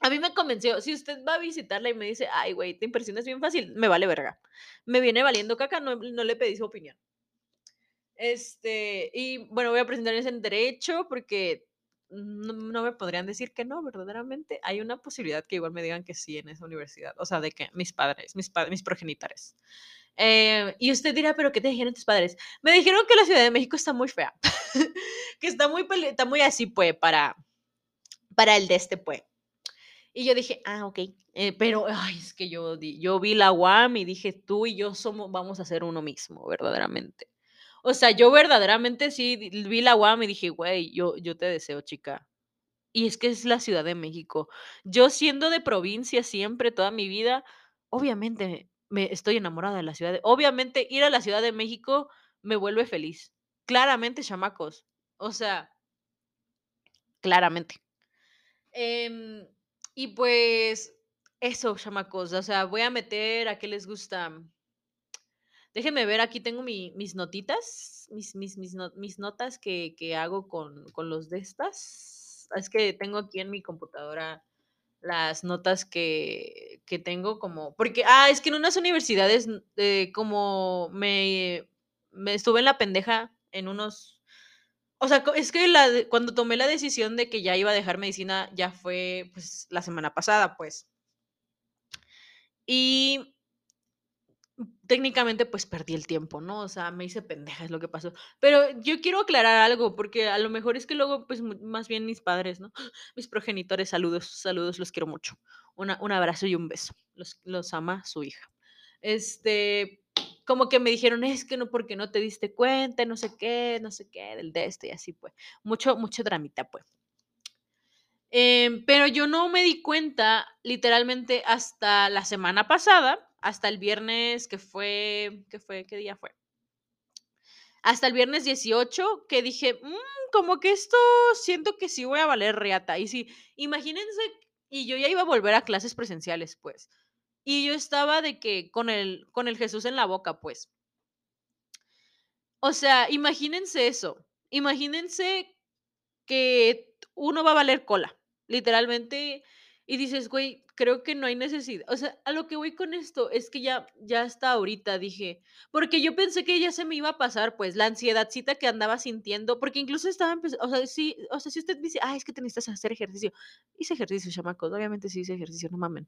A mí me convenció, si usted va a visitarla y me dice, ay, güey, te impresionas bien fácil, me vale verga. Me viene valiendo caca, no, no le pedí su opinión. Este, y bueno, voy a presentarles en derecho porque no, me podrían decir que no, verdaderamente. Hay una posibilidad que igual me digan que sí en esa universidad. O sea, de que mis padres, mis, padres, mis progenitores. Eh, y usted dirá, ¿pero qué te dijeron tus padres? Me dijeron que la Ciudad de México está muy fea. que está muy, está muy así, pues, para, para el de este, pues. Y yo dije, ah, ok. Eh, pero, ay, es que yo, yo vi la UAM y dije, tú y yo somos, vamos a ser uno mismo, verdaderamente. O sea, yo verdaderamente sí vi la UAM y dije, güey, yo, yo te deseo, chica. Y es que es la Ciudad de México. Yo siendo de provincia siempre, toda mi vida, obviamente me estoy enamorada de la ciudad. obviamente ir a la Ciudad de México me vuelve feliz. Claramente, chamacos. O sea, claramente. Em, y pues eso, chamacos. O sea, voy a meter a qué les gusta Déjenme ver, aquí tengo mis notitas, mis, mis, mis, notas que, hago con, los de estas. Es que tengo aquí en mi computadora las notas que, tengo como, porque, ah, es que en unas universidades eh, como me, estuve en la pendeja en unos, o sea, es que cuando tomé la decisión de que ya iba a dejar medicina ya fue pues la semana pasada, pues. Y técnicamente pues perdí el tiempo, ¿no? O sea, me hice pendeja, es lo que pasó. Pero yo quiero aclarar algo, porque a lo mejor es que luego, pues más bien mis padres, ¿no? Mis progenitores, saludos, saludos, los quiero mucho. Una, un abrazo y un beso. Los, los ama su hija. Este, como que me dijeron, es que no, porque no te diste cuenta, no sé qué, no sé qué, del de este y así, pues. Mucho, mucho dramita, pues. Em, pero yo no me di cuenta literalmente hasta la semana pasada, hasta el viernes que fue, ¿qué fue? ¿Qué día fue? Hasta el viernes 18 que dije, mm, como que esto siento que sí voy a valer reata. Y sí, imagínense, y yo ya iba a volver a clases presenciales, pues. Y yo estaba de que con el, con el Jesús en la boca, pues. O sea, imagínense eso. Imagínense que uno va a valer cola, literalmente. Y dices, güey, creo que no hay necesidad. O sea, a lo que voy con esto es que ya, ya hasta ahorita dije, porque yo pensé que ya se me iba a pasar, pues, la ansiedadcita que andaba sintiendo, porque incluso estaba empezando, o sea, sí, o sea, si usted dice, ah, es que te necesitas hacer ejercicio, hice ejercicio, chamacos, obviamente sí hice ejercicio, no mamen,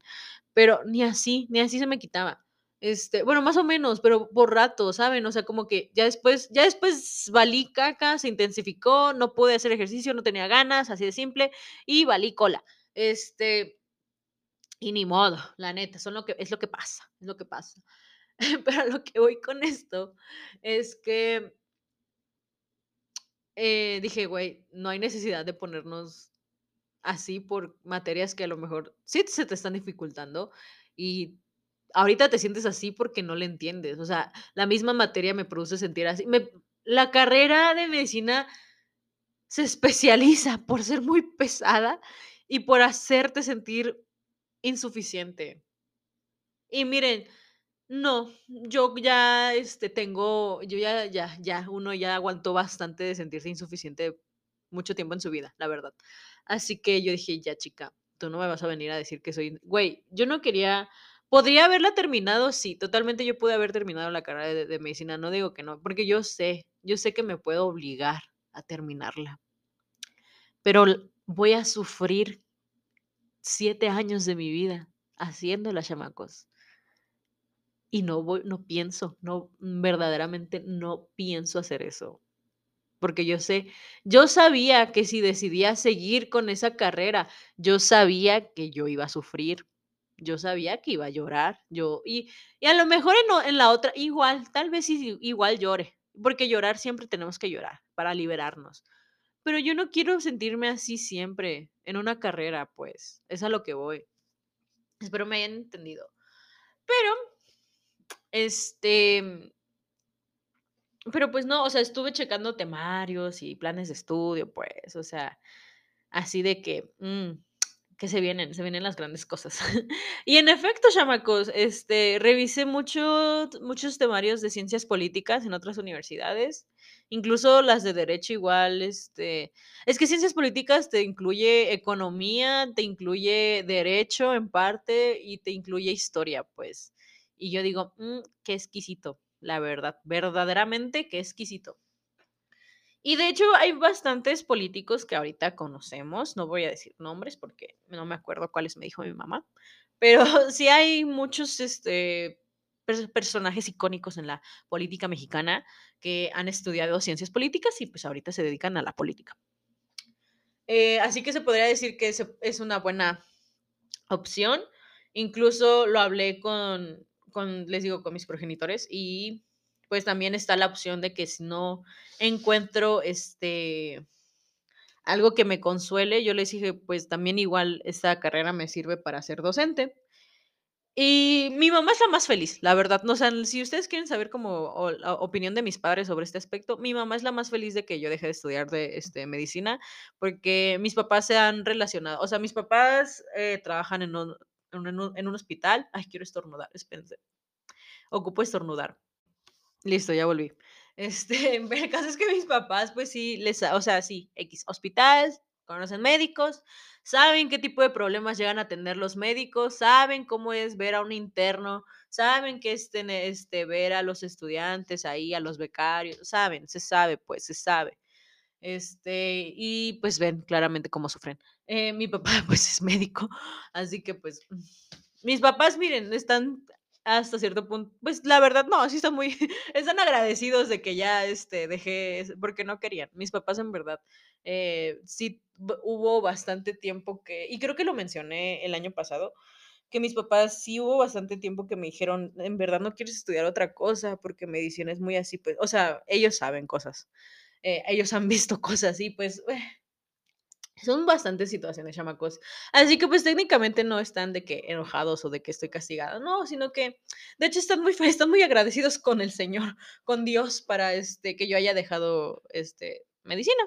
pero ni así, ni así se me quitaba. Este, bueno, más o menos, pero por rato, ¿saben? O sea, como que ya después, ya después valí caca, se intensificó, no pude hacer ejercicio, no tenía ganas, así de simple, y valí cola. Este, y ni modo, la neta, son lo que, es lo que pasa, es lo que pasa. Pero lo que voy con esto es que eh, dije, güey, no hay necesidad de ponernos así por materias que a lo mejor sí se te están dificultando y ahorita te sientes así porque no le entiendes. O sea, la misma materia me produce sentir así. la carrera de medicina se especializa por ser muy pesada y por hacerte sentir insuficiente. Y miren, no, yo ya este, tengo, yo ya, ya, ya, uno ya aguantó bastante de sentirse insuficiente mucho tiempo en su vida, la verdad. Así que yo dije, ya chica, tú no me vas a venir a decir que soy, güey, yo no quería, ¿Podría haberla terminado? Sí, totalmente yo pude haber terminado la carrera de, de medicina, no digo que no, porque yo sé, yo sé que me puedo obligar a terminarla, pero voy a sufrir siete años de mi vida haciéndola, chamacos. Y no voy, no pienso, no, verdaderamente no pienso hacer eso. Porque yo sé, yo sabía que si decidía seguir con esa carrera, yo sabía que yo iba a sufrir, yo sabía que iba a llorar, yo, y, y a lo mejor en, en la otra, igual, tal vez igual llore, porque llorar siempre tenemos que llorar para liberarnos. Pero yo no quiero sentirme así siempre en una carrera, pues, es a lo que voy. Espero me hayan entendido. Pero, este, pero pues no, o sea, estuve checando temarios y planes de estudio, pues, o sea, así de que, mm, que se vienen, se vienen las grandes cosas. Y en efecto, chamacos, este, revisé mucho, muchos temarios de ciencias políticas en otras universidades, incluso las de derecho igual, este, es que ciencias políticas te incluye economía, te incluye derecho en parte y te incluye historia, pues. Y yo digo, "Mm, qué exquisito, la verdad, verdaderamente qué exquisito. Y de hecho hay bastantes políticos que ahorita conocemos, no voy a decir nombres porque no me acuerdo cuáles me dijo mi mamá, pero sí hay muchos este, pers- personajes icónicos en la política mexicana que han estudiado ciencias políticas y pues ahorita se dedican a la política. Eh, así que se podría decir que es una buena opción. Incluso lo hablé con, con, les digo, con mis progenitores y pues también está la opción de que si no encuentro este algo que me consuele, yo les dije, pues también igual esta carrera me sirve para ser docente. Y mi mamá es la más feliz, la verdad. O sea, si ustedes quieren saber como o la opinión de mis padres sobre este aspecto, mi mamá es la más feliz de que yo deje de estudiar de este, medicina, porque mis papás se han relacionado. O sea, mis papás eh, trabajan en un, en, un, en un hospital. Ay, quiero estornudar, espérense. Ocupo estornudar. Listo, ya volví. Este, el caso es que mis papás, pues sí, les, o sea, sí, X, hospital, conocen médicos, saben qué tipo de problemas llegan a tener los médicos, saben cómo es ver a un interno, saben qué es tener, este, ver a los estudiantes ahí, a los becarios, saben, se sabe, pues, se sabe. Este, y pues ven claramente cómo sufren. Eh, mi papá, pues, es médico, así que pues, mis papás, miren, están hasta cierto punto, pues la verdad, no, sí están muy, están agradecidos de que ya este, dejé, porque no querían. Mis papás, en verdad, eh, sí hubo bastante tiempo que, y creo que lo mencioné el año pasado, que mis papás sí hubo bastante tiempo que me dijeron, en verdad no quieres estudiar otra cosa porque medicina es muy así, pues, o sea, ellos saben cosas, eh, ellos han visto cosas y pues eh, son bastantes situaciones, chamacos. Así que pues técnicamente no están de que enojados o de que estoy castigada, no, sino que de hecho están muy están muy agradecidos con el Señor, con Dios para este que yo haya dejado este medicina.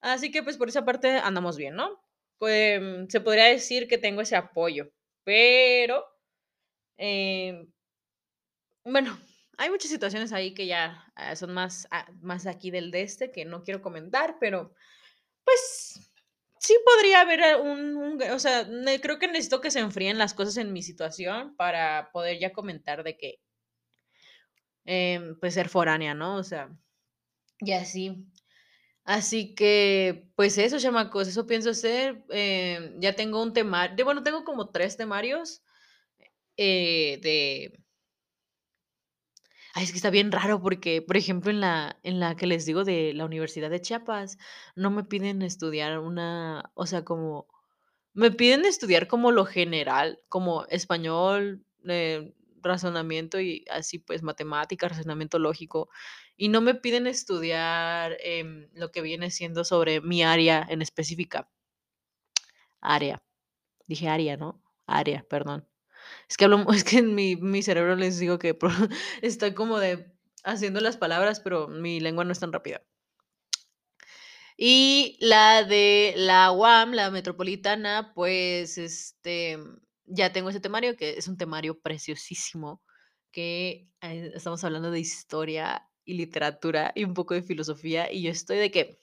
Así que pues por esa parte andamos bien, ¿no? Pues se podría decir que tengo ese apoyo, pero eh, bueno, hay muchas situaciones ahí que ya ah, son más, ah, más aquí del de este que no quiero comentar, pero pues sí podría haber a- un, o sea, creo que necesito que se enfríen las cosas en mi situación para poder ya comentar de que, em, pues ser foránea, ¿no? O sea, y así. Así que, pues eso, chamacos, eso pienso hacer. em, ya tengo un temario, bueno, tengo como tres temarios eh, de Ay, es que está bien raro porque, por ejemplo, en la en la que les digo de la Universidad de Chiapas, no me piden estudiar una, o sea, como me piden estudiar como lo general, como español, eh, razonamiento y así, pues, matemática, razonamiento lógico, y no me piden estudiar, em, lo que viene siendo sobre mi área en específica, área, dije área, ¿no? Área, perdón. Es que hablo, es que en mi, mi cerebro les digo que está como de haciendo las palabras, pero mi lengua no es tan rápida. Y la de la UAM, la metropolitana, pues este, ya tengo ese temario, que es un temario preciosísimo, que eh, estamos hablando de historia y literatura y un poco de filosofía, y yo estoy de que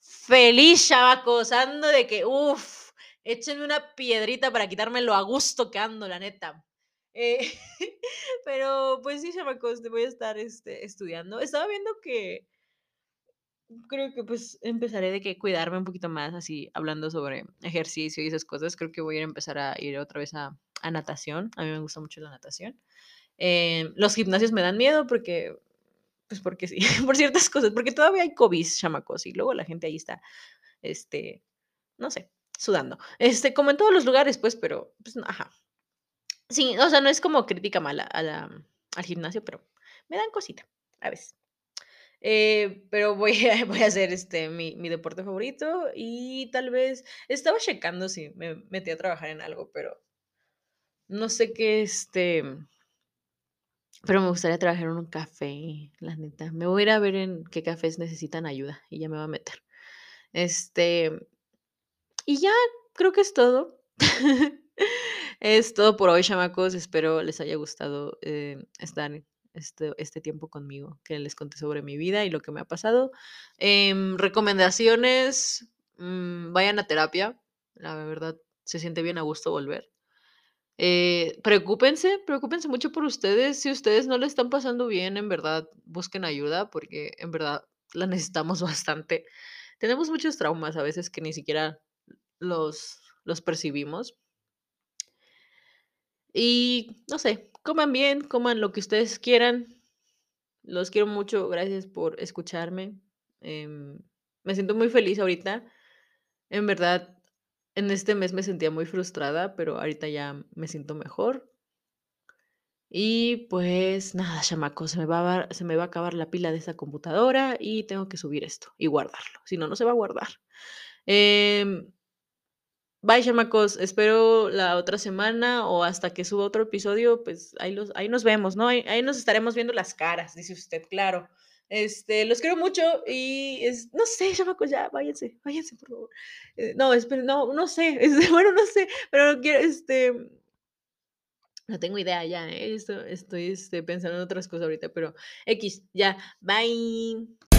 feliz, chavacos, ando de que, uff, échenme una piedrita para quitarme lo a gusto que ando, la neta. Eh, pero, pues sí, chamacos, voy a estar, este, estudiando. Estaba viendo que creo que, pues, empezaré de que cuidarme un poquito más, así, hablando sobre ejercicio y esas cosas. Creo que voy a empezar a ir otra vez a a natación. A mí me gusta mucho la natación. Em, los gimnasios me dan miedo porque, pues, porque sí, por ciertas cosas, porque todavía hay COVID, chamacos, y luego la gente ahí está, este, no sé, sudando. Este, como en todos los lugares, pues, pero, pues, ajá. Sí, o sea, no es como crítica mala al gimnasio, pero me dan cosita, a veces. Eh, pero voy a voy a hacer, este, mi mi deporte favorito y tal vez estaba checando si me metí a trabajar en algo, pero no sé qué, este pero me gustaría trabajar en un café, la neta. Me voy a ir a ver en qué cafés necesitan ayuda y ya me voy a meter. Este, y ya, creo que es todo. Es todo por hoy, chamacos. Espero les haya gustado, eh, estar este este tiempo conmigo, que les conté sobre mi vida y lo que me ha pasado. Em, recomendaciones, mm, vayan a terapia, la verdad, se siente bien a gusto volver. Eh, preocúpense, preocúpense mucho por ustedes. Si ustedes no le están pasando bien, en verdad, busquen ayuda, porque en verdad la necesitamos bastante. Tenemos muchos traumas a veces que ni siquiera los los percibimos. Y no sé, coman bien, coman lo que ustedes quieran. Los quiero mucho, gracias por escucharme. Em, me siento muy feliz ahorita. En verdad, en este mes me sentía muy frustrada, pero ahorita ya me siento mejor. Y pues nada, chamacos, se me va a se me va a acabar la pila de esa computadora y tengo que subir esto y guardarlo, si no, no se va a guardar. Em Bye, chamacos. Espero la otra semana o hasta que suba otro episodio, pues ahí los ahí nos vemos, ¿no? Ahí nos estaremos viendo las caras, dice usted, claro. Este, los quiero mucho y es no sé, chamacos, ya váyanse, váyanse, por favor. Eh, no, esperen, no, no sé, este, bueno, no sé, pero quiero, este no tengo idea ya, ¿eh? Esto estoy, este, pensando en otras cosas ahorita, pero equis, ya, bye.